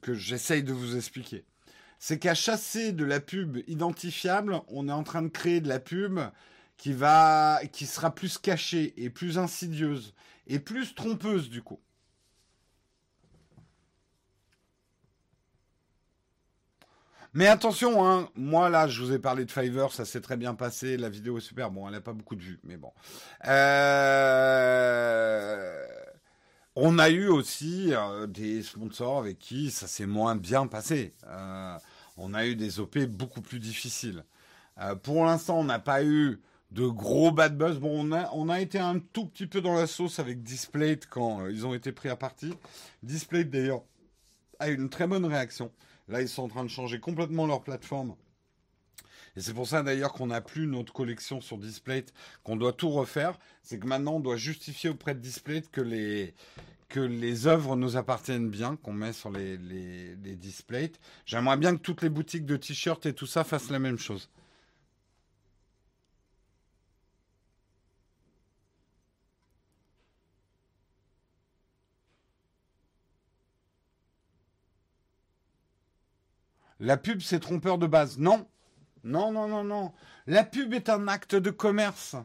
que j'essaye de vous expliquer. C'est qu'à chasser de la pub identifiable, on est en train de créer de la pub qui va, qui sera plus cachée et plus insidieuse et plus trompeuse du coup. Mais attention, hein, moi là, je vous ai parlé de Fiverr, ça s'est très bien passé, la vidéo est super. Bon, elle n'a pas beaucoup de vues, mais bon. Euh, on a eu aussi euh, des sponsors avec qui ça s'est moins bien passé. Euh, on a eu des OP beaucoup plus difficiles. pour l'instant, on n'a pas eu de gros bad buzz. Bon, on a, on a été un tout petit peu dans la sauce avec Displayed quand ils ont été pris à partie. Displayed d'ailleurs a une très bonne réaction. Là, ils sont en train de changer complètement leur plateforme. Et c'est pour ça d'ailleurs qu'on n'a plus notre collection sur Display, qu'on doit tout refaire. C'est que maintenant, on doit justifier auprès de Display que les, que les œuvres nous appartiennent bien, qu'on met sur les, les. J'aimerais bien que toutes les boutiques de t-shirts et tout ça fassent la même chose. La pub, c'est trompeur de base. Non. Non, non, non, non. La pub est un acte de commerce.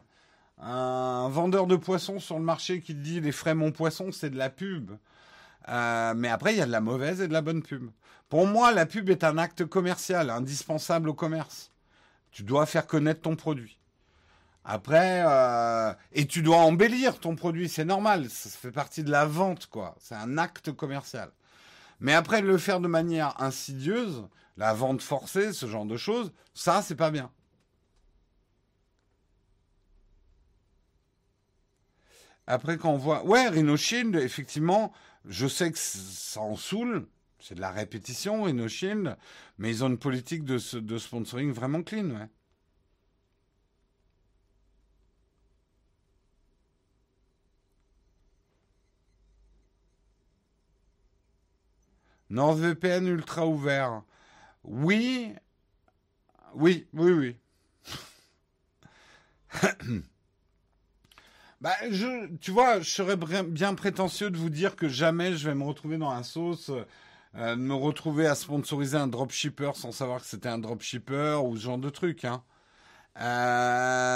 Un vendeur de poissons sur le marché qui dit les frais mon poisson, c'est de la pub. Euh, mais après, il y a de la mauvaise et de la bonne pub. Pour moi, la pub est un acte commercial, indispensable au commerce. Tu dois faire connaître ton produit. Après, euh, et tu dois embellir ton produit, c'est normal, ça fait partie de la vente, quoi. C'est un acte commercial. Mais après, le faire de manière insidieuse, la vente forcée, ce genre de choses, ça, c'est pas bien. Après, quand on voit. Ouais, Rhino Shield, effectivement, je sais que ça en saoule. C'est de la répétition, Rhino Shield. Mais ils ont une politique de, de sponsoring vraiment clean, ouais. NordVPN ultra ouvert. Oui, oui, oui, oui. *coughs* bah, je, tu vois, je serais bien prétentieux de vous dire que jamais je vais me retrouver dans la sauce, euh, me retrouver à sponsoriser un dropshipper sans savoir que c'était un dropshipper ou ce genre de truc. Hein. Euh,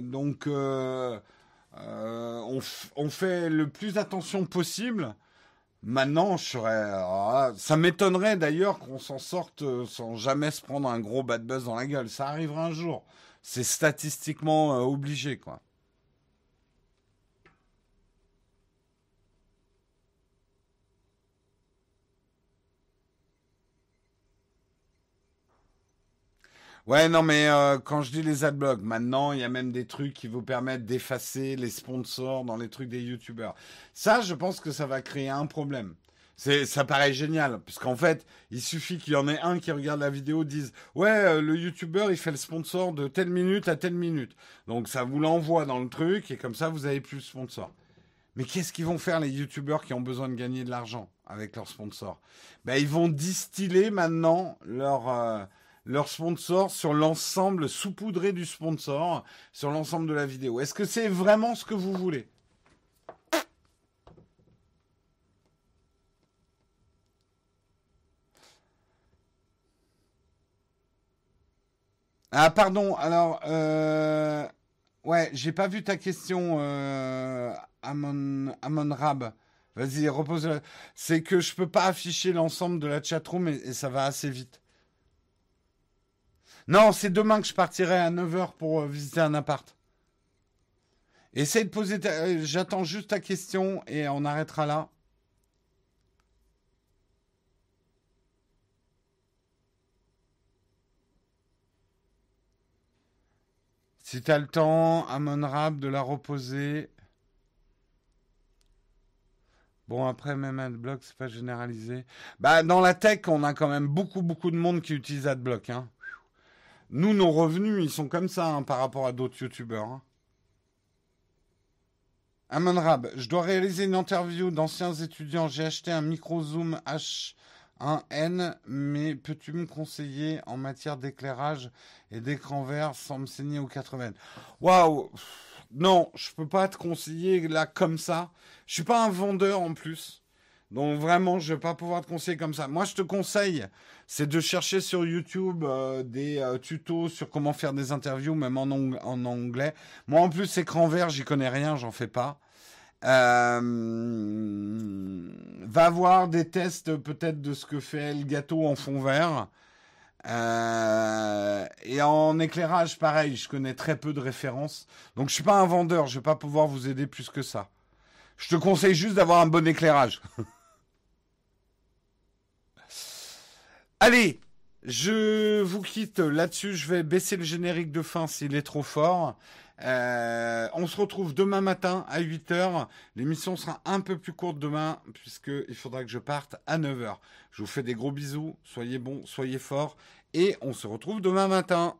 donc, euh, on, on, fait le plus attention possible Maintenant, je serais. Ah, ça m'étonnerait d'ailleurs qu'on s'en sorte euh, sans jamais se prendre un gros bad buzz dans la gueule. Ça arrivera un jour. C'est statistiquement euh, obligé, quoi. Ouais, non, mais euh, quand je dis les adblocks, maintenant, il y a même des trucs qui vous permettent d'effacer les sponsors dans les trucs des youtubeurs. Ça, je pense que ça va créer un problème. C'est, ça paraît génial, puisqu'en fait, il suffit qu'il y en ait un qui regarde la vidéo, dise ouais, euh, le youtubeur, il fait le sponsor de telle minute à telle minute. Donc ça vous l'envoie dans le truc, et comme ça, vous avez plus de sponsors. Mais qu'est-ce qu'ils vont faire les youtubeurs qui ont besoin de gagner de l'argent avec leurs sponsors? Ben ils vont distiller maintenant leur euh, leur sponsor sur l'ensemble saupoudré du sponsor, sur l'ensemble de la vidéo. Est-ce que c'est vraiment ce que vous voulez? Ah pardon, alors euh, ouais, j'ai pas vu ta question, euh, Amon, Rab. Vas-y, repose. C'est que je peux pas afficher l'ensemble de la chatroom et, et ça va assez vite. Non, c'est demain que je partirai à 9h pour euh, visiter un appart. Essaye de poser. Euh, j'attends juste ta question et on arrêtera là. Si t'as le temps, Amon Rab, de la reposer. Bon, après, même AdBlock, c'est pas généralisé. Bah, dans la tech, on a quand même beaucoup, beaucoup de monde qui utilise AdBlock. Hein. Nous, nos revenus, ils sont comme ça hein, par rapport à d'autres YouTubeurs. Hein. Amon Rab, je dois réaliser une interview d'anciens étudiants. J'ai acheté un micro zoom H1N, mais peux-tu me conseiller en matière d'éclairage et d'écran vert sans me saigner aux 80 Waouh Non, je peux pas te conseiller là comme ça. Je suis pas un vendeur en plus. Donc vraiment, je vais pas pouvoir te conseiller comme ça. Moi, je te conseille, c'est de chercher sur YouTube euh, des euh, tutos sur comment faire des interviews, même en, anglais. Moi, en plus, écran vert, j'y connais rien, j'en fais pas. Euh, va voir des tests peut-être de ce que fait le gâteau en fond vert. Et en éclairage, pareil, je connais très peu de références. Donc je suis pas un vendeur, je vais pas pouvoir vous aider plus que ça. Je te conseille juste d'avoir un bon éclairage. *laughs* Allez, je vous quitte là-dessus. Je vais baisser le générique de fin s'il est trop fort. Euh, on se retrouve demain matin à 8h. L'émission sera un peu plus courte demain puisqu'il faudra que je parte à 9h. Je vous fais des gros bisous. Soyez bons, soyez forts. Et on se retrouve demain matin.